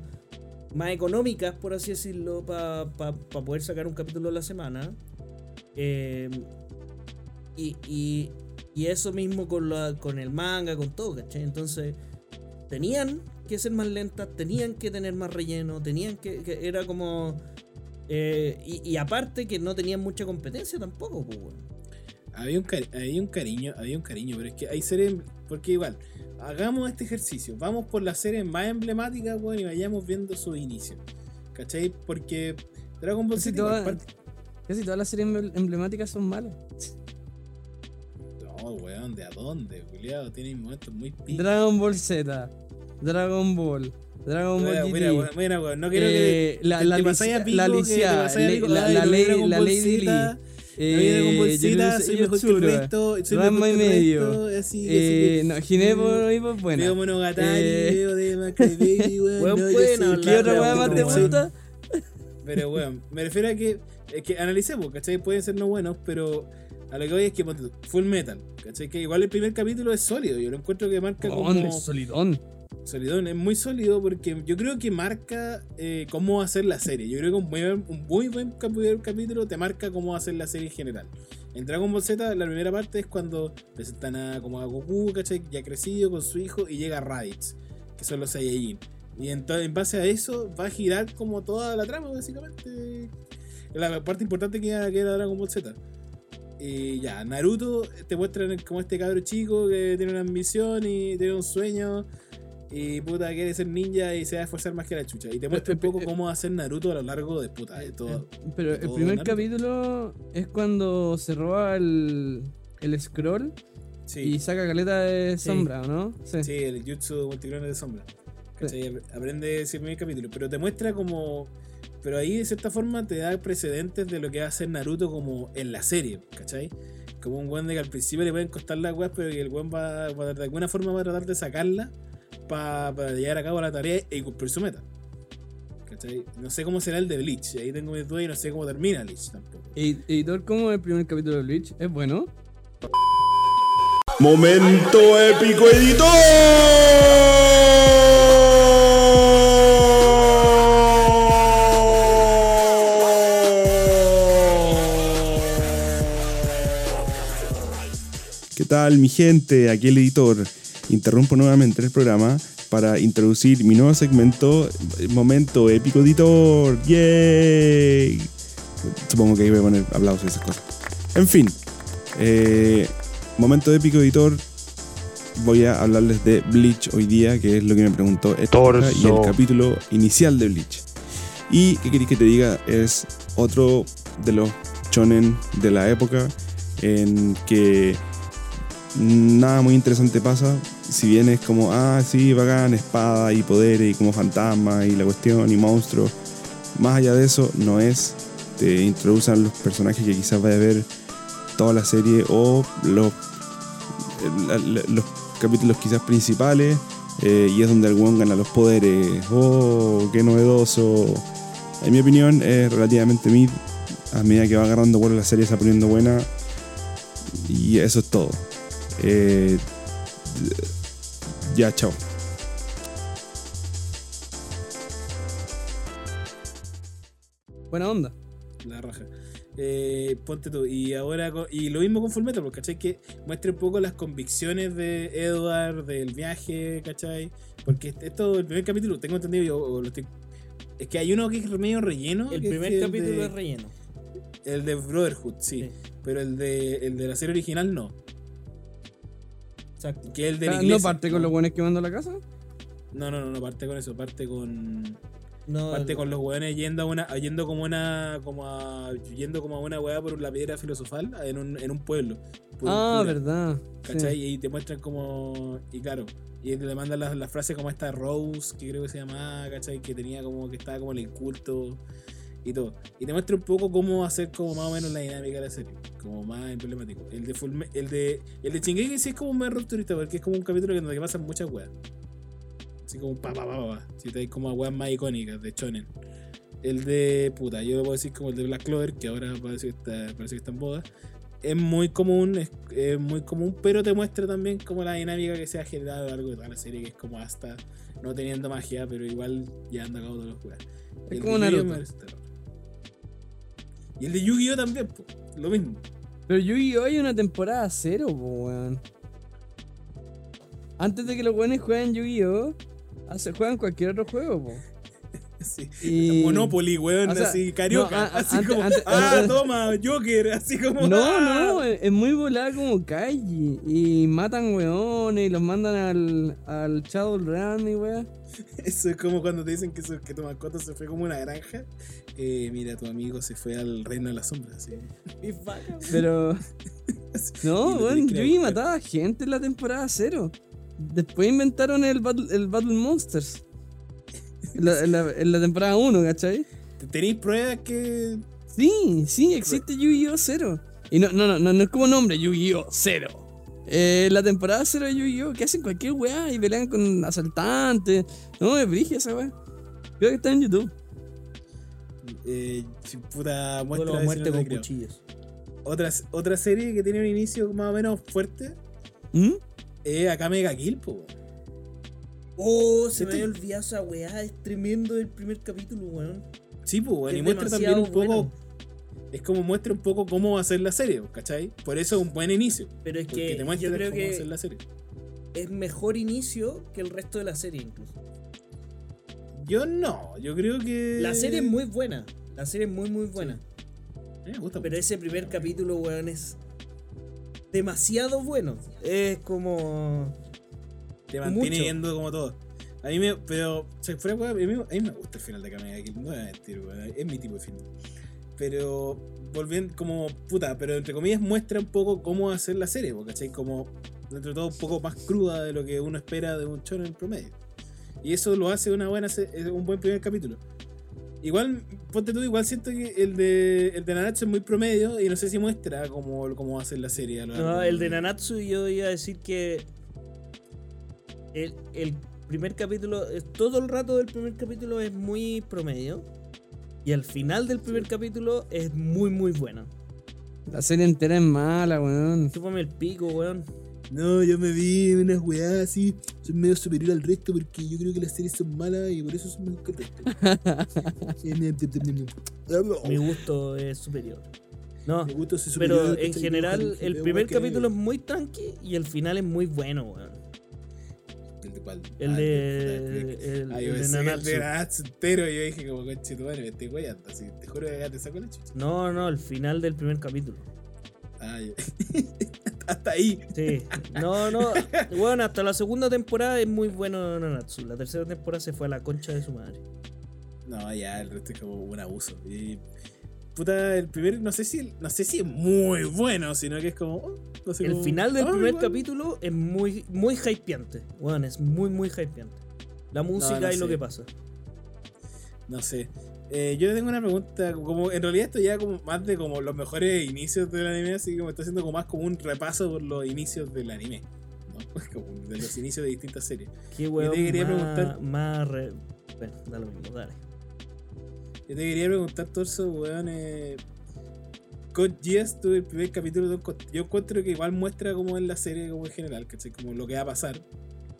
más económicas, por así decirlo, para poder sacar un capítulo a la semana. Eh, y, y, y eso mismo con, la, con el manga, con todo, ¿cachai? Entonces, tenían que ser más lentas, tenían que tener más relleno, tenían que. que era como. eh, y, y aparte que no tenían mucha competencia tampoco, pues, weón. Había un, cari- había un cariño, había un cariño, pero es que hay series. Porque igual, hagamos este ejercicio. Vamos por las series más emblemáticas, weón, y vayamos viendo su inicio. ¿Cachai? Porque Dragon Ball Casi Z casi todas las series emble- emblemáticas son malas. Weón, ¿de a dónde? Culiado, tiene momentos muy picos. Dragon Ball Z, Dragon Ball, Dragon Ball GT. mira, weón, mira, weón, no quiero que. eh, la, te- la, te pico, la que te pico, la, la ley, la Ball Lady Lee, Yo eh, soy mejor que el resto, soy mejor y que el medio. resto, así, eh, así no, Ginebra Mm, y pues buena. Veo Monogatari, Eh, veo de Macray Baby, weón. Weón, no, yo pueden soy- hablar ¿Qué otra weá más te gusta? Pero weón, me refiero a que, es que analicemos, ¿cachai? Pueden ser no buenos, pero a lo que voy es que Full Metal, ¿cachai? Que igual el primer capítulo es sólido, yo lo encuentro que marca como... Solidón. Solidón, es muy sólido porque yo creo que marca eh, cómo hacer la serie. Yo creo que un muy, un muy buen capítulo te marca cómo hacer la serie en general. En Dragon Ball Z, la primera parte es cuando presentan a, como a Goku, ¿cachai? Ya crecido con su hijo y llega Raditz, que son los Saiyajin. Y entonces, en base a eso va a girar como toda la trama, básicamente. La parte importante que era, que era Dragon Ball Z. Y ya, Naruto te muestran como este cabro chico que tiene una ambición y tiene un sueño. Y puta, quiere ser ninja y se va a esforzar más que la chucha. Y te muestra un eh, poco eh, cómo hacer Naruto a lo largo de puta, de todo. Pero de el primer Naruto. capítulo es cuando se roba el, el scroll y Sí, saca caleta de Sí. sombra, ¿o ¿no? Sí. sí, el jutsu multiclones de sombra. ¿Cachai? Aprende ese primer capítulo. Pero te muestra como. Pero ahí de cierta forma te da precedentes de lo que va a hacer Naruto como en la serie, ¿cachai? Como un weón de que al principio le pueden costar las weas, pero que el weón va, va- de alguna forma va a tratar de sacarla para llevar a cabo la tarea y cumplir su meta. ¿Cachai? No sé cómo será el de Bleach, ahí tengo mis dudas y no sé cómo termina Bleach tampoco. Ed- Editor, ¿cómo el primer capítulo de Bleach? ¿Es bueno? Momento épico editor. Tal mi gente? Aquí el editor. Interrumpo nuevamente el programa para introducir mi nuevo segmento, Momento épico editor. ¡Yay! Supongo que ahí voy a poner aplausos y esas cosas. En fin, eh, momento épico editor. Voy a hablarles de Bleach hoy día, que es lo que me preguntó Héctor y el capítulo inicial de Bleach. Y qué queréis que te diga, es otro de los shonen de la época en que nada muy interesante pasa. Si bien es como, ah, sí, bacán, espada y poderes y como fantasma y la cuestión y monstruos. Más allá de eso, no es. Te introducen los personajes que quizás vaya a ver toda la serie o los, capítulos quizás principales. eh, y es donde el gana los poderes. ¡Oh, qué novedoso! En mi opinión, es relativamente mid. A medida que va agarrando vuelo la serie se va poniendo buena. Y eso es todo. Eh, ya, chao. Buena onda. La raja. Eh, ponte tú. Y ahora, y lo mismo con Fullmetal, porque ¿cachai? Que muestre un poco las convicciones de Edward, del viaje, ¿cachai? Porque esto, el primer capítulo, tengo entendido, yo o lo estoy- es que hay uno que es medio relleno. El es primer el capítulo de- es relleno. El de Brotherhood, sí. Sí. Pero el de, el de la serie original no. Exacto. Que el de la Ah, ¿No parte con los buenos quemando la casa? No, no, no, no parte con eso, parte con. No, Parte con los weones yendo a una. yendo como una. como a. yendo como a una weá por la piedra filosofal en un, en un pueblo. Ah, verdad. sí. ¿Cachai? Y te muestran como. Y claro. Y le mandan las la frases como esta Rose, que creo que se llamaba, ¿cachai? Que tenía como. que estaba como en el culto y todo. Y te muestra un poco cómo hacer como más o menos la dinámica de la serie. Como más emblemático. El de Fullme- el de. El de Shingeki sí es como más rupturista, porque es como un capítulo en donde pasan muchas weas. Así como pa pa pa pa. Si te como a weas más icónicas de Shonen. El de. puta, yo lo puedo decir como el de Black Clover, que ahora parece que está, parece que está en boda. Es muy común, es, es muy común, pero te muestra también como la dinámica que se ha generado a lo largo de toda la serie, que es como hasta no teniendo magia, pero igual ya han acabado todos los juegos. Es como Naruto. Y el de Yu-Gi-Oh también, po, lo mismo. Pero Yu-Gi-Oh! hay una temporada cero, po, weón. Antes de que los buenos jueguen Yu-Gi-Oh! juegan cualquier otro juego, po. Sí. Y- Monopoly, weón, O sea, así, carioca. no, a- a- así antes- como, antes- ah, antes- toma, Joker, así como. No, ah. no, es es muy volada como Kaiji. Y matan weones y los mandan al, al Shadowrun y weón. Eso es como cuando te dicen que, que tu mascota se fue como una granja. Eh, mira, tu amigo se fue al reino de las sombras. Así. Pero. No, weón, Yugi buscar. mataba gente en la temporada cero. Después inventaron el Battle, el Battle Monsters. En la, en la- en la temporada 1, ¿cachai? ¿Tenéis pruebas que.? Sí, sí, existe Yu-Gi-Oh! 0. Y no, no, no, no, no es como nombre, Yu-Gi-Oh! 0. Eh, la temporada 0 de Yu-Gi-Oh! que hacen cualquier weá y pelean con asaltantes. No, es brigia esa weá. Creo que está en YouTube. Eh, puta muestra de muerte con creo. cuchillos. Otra, otra serie que tiene un inicio más o menos fuerte ¿Mm? es Akame ga Kill, po. Oh, se me Este- había olvidado esa weá. Es tremendo el primer capítulo, weón. Sí, pues, weón, Es y muestra también un poco. Es como muestra un poco cómo va a ser la serie, ¿cachai? Por eso es un buen inicio. Pero es Porque que te yo creo cómo va a ser la serie. es mejor inicio que el resto de la serie, incluso. Yo no, yo creo que. La serie es muy buena. La serie es muy, muy buena. Me gusta Pero ese primer capítulo, weón, es demasiado bueno. Es como. Te mantiene mucho. viendo como todo. A mí me. Pero. Se weón, a, mí, a mí me gusta el final de Akame ga Kill. No voy a mentir, weón. Es mi tipo de final. Pero. Volviendo como. Puta, pero entre comillas muestra un poco cómo hacer la serie, ¿cachai? Como. Dentro de todo un poco más cruda de lo que uno espera de un show en promedio. Y eso lo hace una buena un buen primer capítulo. Igual, ponte tú, igual siento que el de, el de Nanatsu es muy promedio y no sé si muestra cómo, cómo va a ser la serie. No, el de- Nanatsu yo iba a decir que. El, el primer capítulo. Todo el rato del primer capítulo es muy promedio. Y al final del primer capítulo es muy, muy bueno. La serie entera es mala, weón. Chúpame el pico, weón. No, yo me vi unas weas así. Soy medio superior al resto porque yo creo que las series son malas y por eso son mejor que el resto. Mi gusto es superior. No, Mi gusto es superior, pero en general el primer capítulo es muy tranqui y el final es muy bueno, weón. ¿El de cuál? El Ah, de. el- yo de que el de entero. Yo dije, como conche tu madre, me estoy guayando. Así, te juro que acá te saco la chucha. No, no, el final del primer capítulo. Ah, yo- Hasta ahí. Sí. No, no. Bueno, hasta la segunda temporada es muy bueno Nanatsu. La tercera temporada se fue a la concha de su madre. No, ya, el resto es como un abuso. Y. Puta, el primer, no sé si, no sé si es muy bueno, sino que es como. oh, no sé, El como, final del ah, primer igual. capítulo es muy, muy hypeante. Bueno, es muy, muy hypeante. La música no y lo que pasa. No sé. Eh, yo tengo una pregunta, como en realidad esto ya como más de como los mejores inicios del anime, así que me está haciendo como más como un repaso por los inicios del anime, ¿no? Como de los inicios de distintas series. Qué te quería más, preguntar- más re- Bueno, da lo mismo, dale. Yo te quería preguntar, Torso, weón. Eh, con Geass tuve el primer capítulo. Yo encuentro que igual muestra como en la serie, como en general, ¿cachai? Como lo que va a pasar.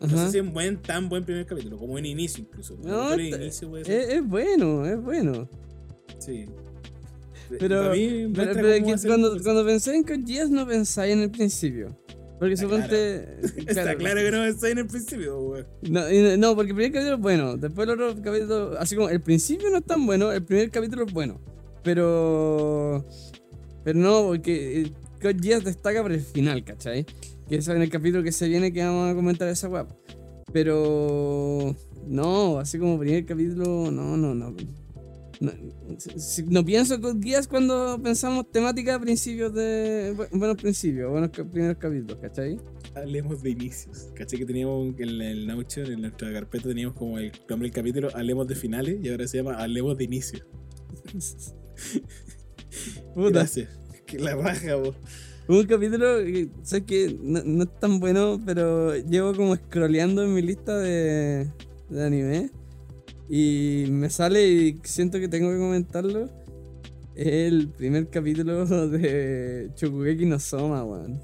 No sé si es un buen, tan buen primer capítulo, como en inicio incluso. No, en inicio. Es, es bueno, es bueno. Sí. Pero, pero, pero cuando, cuando pensé en Code Geass no pensáis en el principio. Porque Está suponte. Está claro que no pensé en el principio, weón. No, no, porque el primer capítulo es bueno. Después el otro capítulo. Así como el principio no es tan bueno, el primer capítulo es bueno. Pero. Pero no, porque eh, Code Geass destaca por el final, ¿cachai? Que eso en el capítulo que se viene que vamos a comentar esa weá. Pero. No, así como primer capítulo, no, no, no. No, pienso con guías cuando pensamos temática a principios de. bu- Buenos principios, buenos primeros capítulos, ¿cachai? Hablemos de inicios. ¿Cachai? Que teníamos en el Notion, en nuestra carpeta, teníamos como el nombre del capítulo Hablemos de finales y ahora se llama Hablemos de inicios. Puta. Gracias. Que la raja, vos. Un capítulo que sé que no, no es tan bueno, pero llevo como scrolleando en mi lista de, de anime. Y me sale y siento que tengo que comentarlo. Es el primer capítulo de Chokugeki no Soma, weón.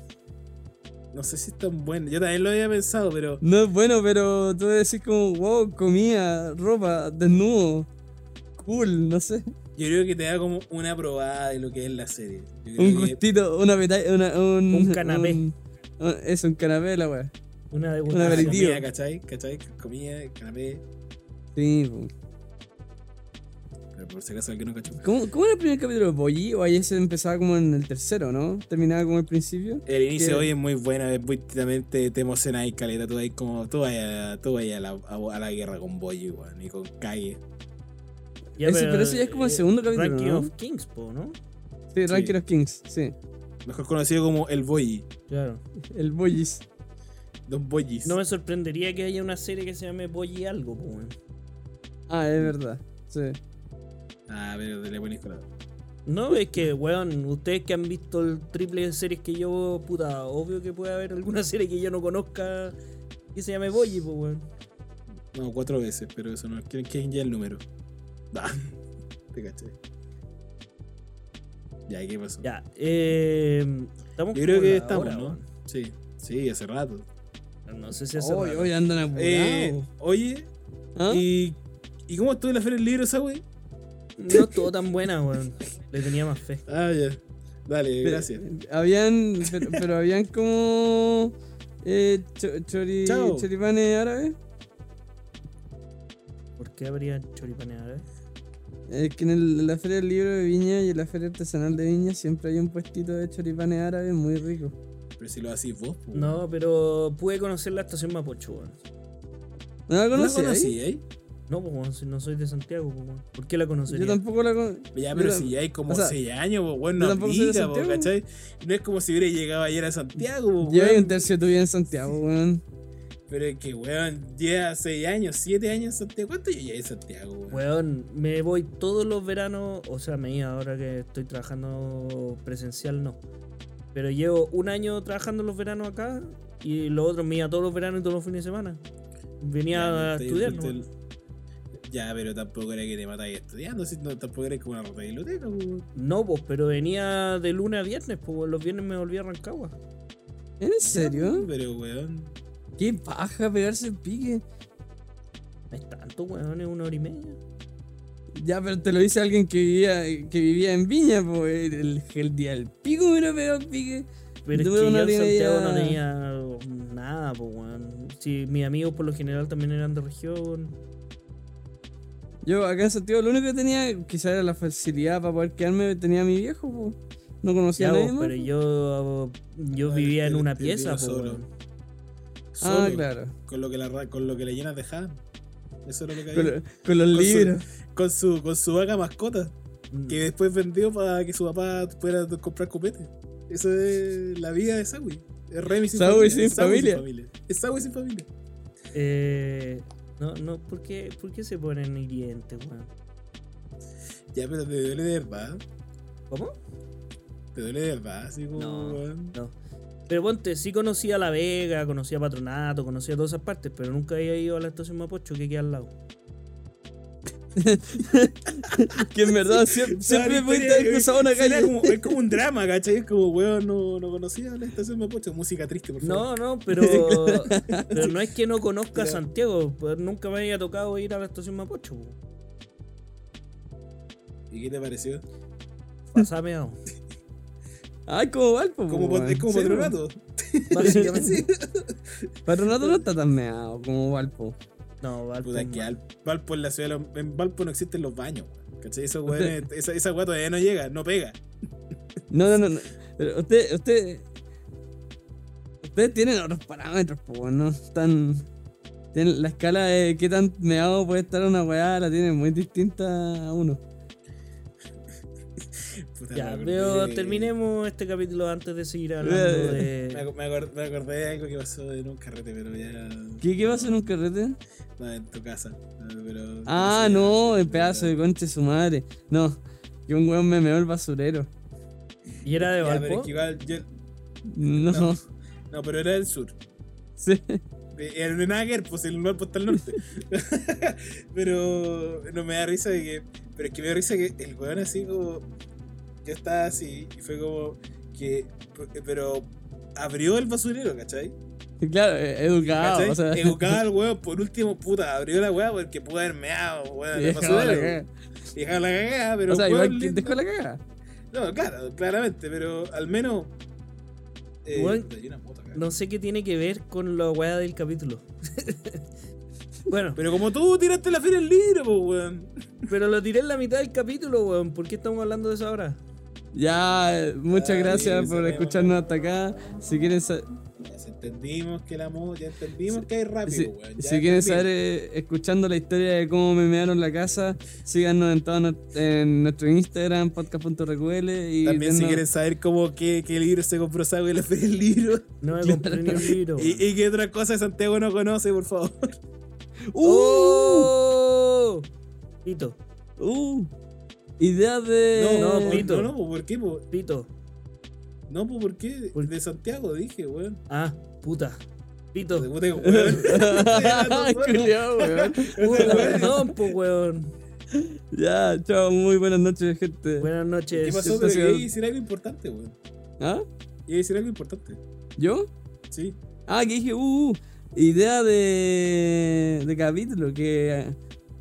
No sé si es tan bueno. Yo también lo había pensado, pero. No es bueno, pero tú decís como, wow, comida, ropa, desnudo. Cool, no sé. Yo creo que te da como una probada de lo que es la serie. Un que- gustito, una peta- una, un, Un canapé. un- un- es un canapé, la weá. Una Un degustación. Ah, aperitivo. comida, ¿cachai? ¿cachai? Comida, canapé. Sí, po. Pero por si acaso alguien no cachó. ¿Cómo, ¿Cómo era el primer capítulo de Boyi? O ahí se empezaba como en el tercero, ¿no? Terminaba como el principio. El inicio ¿Qué? hoy es muy bueno, es muy también te, te emociona ahí, caleta. Tú ahí como. Tú vayas tú vayas a, la, a, a la guerra con Boy, weón, y con Kage. Ya, Ese- pero ese ya es como el segundo capítulo, Ranking ¿no? of Kings, po, ¿no? Sí, Ranking of Kings, sí. Mejor conocido como el Boy. Claro. El Boyis. Don Boyis. No me sorprendería que haya una serie que se llame Boy algo, po, weón. Ah, es verdad. Sí. Ah, pero le pones con la- No, es que, weón, ustedes que han visto el triple de series que yo, puta, obvio que puede haber alguna serie que yo no conozca que se llame Boy, po, weón. No, cuatro veces, pero eso no. Quieren que ya el número. Ah, te caché. Ya, ¿qué pasó? Ya, eh. Estamos Yo creo que estamos, hora, ¿no? weón. Sí, sí, hace rato. No sé si hace Hoy, rato. hoy andan apurados. Eh, oye, ¿Ah? ¿y, ¿y cómo estuvo la feria del libro esa, wey? No estuvo tan buena, weón. Le tenía más fe. Ah, ya. Dale, gracias. Habían, pero, pero habían como eh, cho- chori, choripanes árabes. ¿Por qué habría choripanes árabes? Es que en, el- en la feria del libro de Viña y en la feria artesanal de Viña siempre hay un puestito de choripanes árabes muy rico. Pero si lo hacís vos, pues. No, pero pude conocer la estación Mapocho, weón. ¿No la ¿No la conocí? conocí, eh? No, pues, no soy de Santiago, pues, weón. ¿Por qué la conocería? Yo tampoco la conozco. Ya, pero Yo si ya hay como o sea, 6 años, pues, bueno, yo no tampoco soy de aplica, po, Santiago. ¿cachai? No es como si hubiera llegado ayer a Santiago, pues, Lleva weón. un tercio tuyo en Santiago, weón. Pero es que, weón, lleva 6 años, 7 años en Santiago. ¿Cuánto yo llevo en Santiago, weón? Weón, me voy todos los veranos, o sea, me iba ahora que estoy trabajando presencial, no. Pero llevo un año trabajando los veranos acá y los otros me iba todos los veranos y todos los fines de semana. Venía Ya, a estudiar, ¿no? Ya, pero tampoco era que te matáis estudiando, si no, tampoco era como una rata de biblioteca, pues, weón. No, pues, pero venía de lunes a viernes, pues los viernes me volví a Rancagua. ¿En serio? Pero, weón. Qué paja pegarse el pique. No es tanto, weón, es una hora y media. Ya, pero te lo dice alguien que vivía, que vivía en Viña, pues el, el día del pico me hubiera pegado el pique. Pero es que yo en Santiago no tenía nada, pues, weón. Si mis amigos por lo general también eran de región. Yo acá en Santiago lo único que tenía, quizás era la facilidad para poder quedarme, tenía a mi viejo, pues. No conocía Ya, a vos, nadie más. pero yo, yo Ah, vivía en una pieza, solo. Ah, Solo, claro. Con lo que, la, con lo que le llenas de jam. Eso era lo que Con, había. con los Con su- libros. Con su, con su vaca mascota. Mm. Que después vendió para que su papá pudiera comprar copete. Eso es la vida de Sawi. Es Remy sin sin es Sawi familia. Es Sawi sin familia. Eh, no, no, ¿por qué, ¿por qué se ponen hirientes, weón? Ya, pero te duele de verdad. ¿Cómo? Te duele de verdad, así como. No. weón. No. Pero ponte, sí conocía La Vega, conocía Patronato, conocía todas esas partes, pero nunca había ido a la estación Mapocho que queda al lado. que en verdad siempre, siempre No, historia, cruzado una calle. como- es como un drama, ¿cachai? Es como, weón, no, no conocía la estación Mapocho. Música triste, por No, favor. no, pero, pero no es que no conozca Ya. Santiago, pues nunca me haya tocado ir a la estación Mapocho. po. ¿Y qué te pareció? Pasame a. Ay, como Valpo. Como, po, pa- es como sí, patronato. Básicamente. Patronato no está tan meado como Valpo. No, Valpo. Puta, que al Valpo en la ciudad, los- en Valpo no existen los baños, weón. ¿Cachai? Esos weones- esa, esa weá todavía no llega, no pega. No, no, no. no. Pero usted, usted. Ustedes tienen otros parámetros, pues, ¿no? Están. tienen- la escala de qué tan meado puede estar una weá la tienen muy distinta a uno. Ya, pero terminemos este capítulo antes de seguir hablando Me, de. ac- me acor- me acordé de algo que pasó en un carrete, pero ya. ¿Qué, qué pasa en un carrete? No, en tu casa. Pero- Ah, no, ya, el pedazo de conche su madre. No, que un weón me meó el basurero. ¿Y era de Ya, pero Valpo? es que igual yo- No, No. No, pero era del sur. sí. Era que ver, pues el Valpo está al norte. pero no me da risa de que. Pero es que me da risa que el weón así como. Yo estaba así y fue como que. Pero abrió el basurero, ¿cachai? Claro, eh, educado. O sea, Educaba al weón, por último, puta, abrió la weá porque pudo haber meado, weón, y el basurero. cagada. Y dejaba la cagada, pero. O sea, igual dejó la cagada. No, claro, claramente, pero al menos. Eh, puta. No sé qué tiene que ver con la weá del capítulo. bueno, Pero como tú tiraste la feria del libro, pues, weón. pero lo tiré en la mitad del capítulo, weón. ¿Por qué estamos hablando de eso ahora? Ya, muchas Ah, gracias bien, por escucharnos hasta acá. Si quieren, entendimos que la ya entendimos que hay rápido, si, weón. ya si quieren saber, eh, escuchando la historia de cómo me mearon la casa, síganos en, todo no- en nuestro Instagram, podcast.reql. Y También si quieren saber cómo qué, qué libro se compró Sago en la feria del libro. No me compré ni un libro. Y, y qué otra cosa Santiago no conoce, por favor. ¡Oh! Pito, Uh, ideas de. No, no, pito. no, no, pues, ¿por qué? pito. No, pues, ¿por qué? ¿Por De Santiago, dije, weón. Ah, puta. Pito. De puta, weón. Weón. Perdón, pues, weón. Ya, chao, muy buenas noches, gente. Buenas noches. ¿Qué pasó? Pero ha sido- iba a decir algo importante, weón. ¿Ah? Iba a decir algo importante. ¿Yo? Sí. Ah, que dije, uh, idea de, de capítulo, que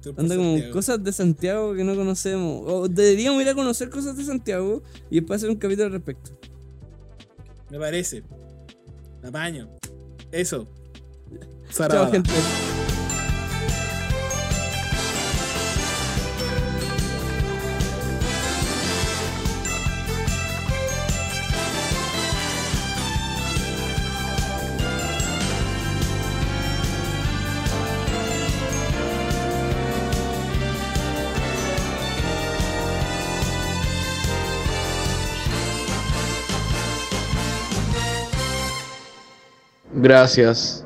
anda como Santiago. cosas de Santiago que no conocemos. O deberíamos ir a conocer cosas de Santiago y después hacer un capítulo al respecto. Me parece. Apaño. Eso. Chao, gente. Gracias.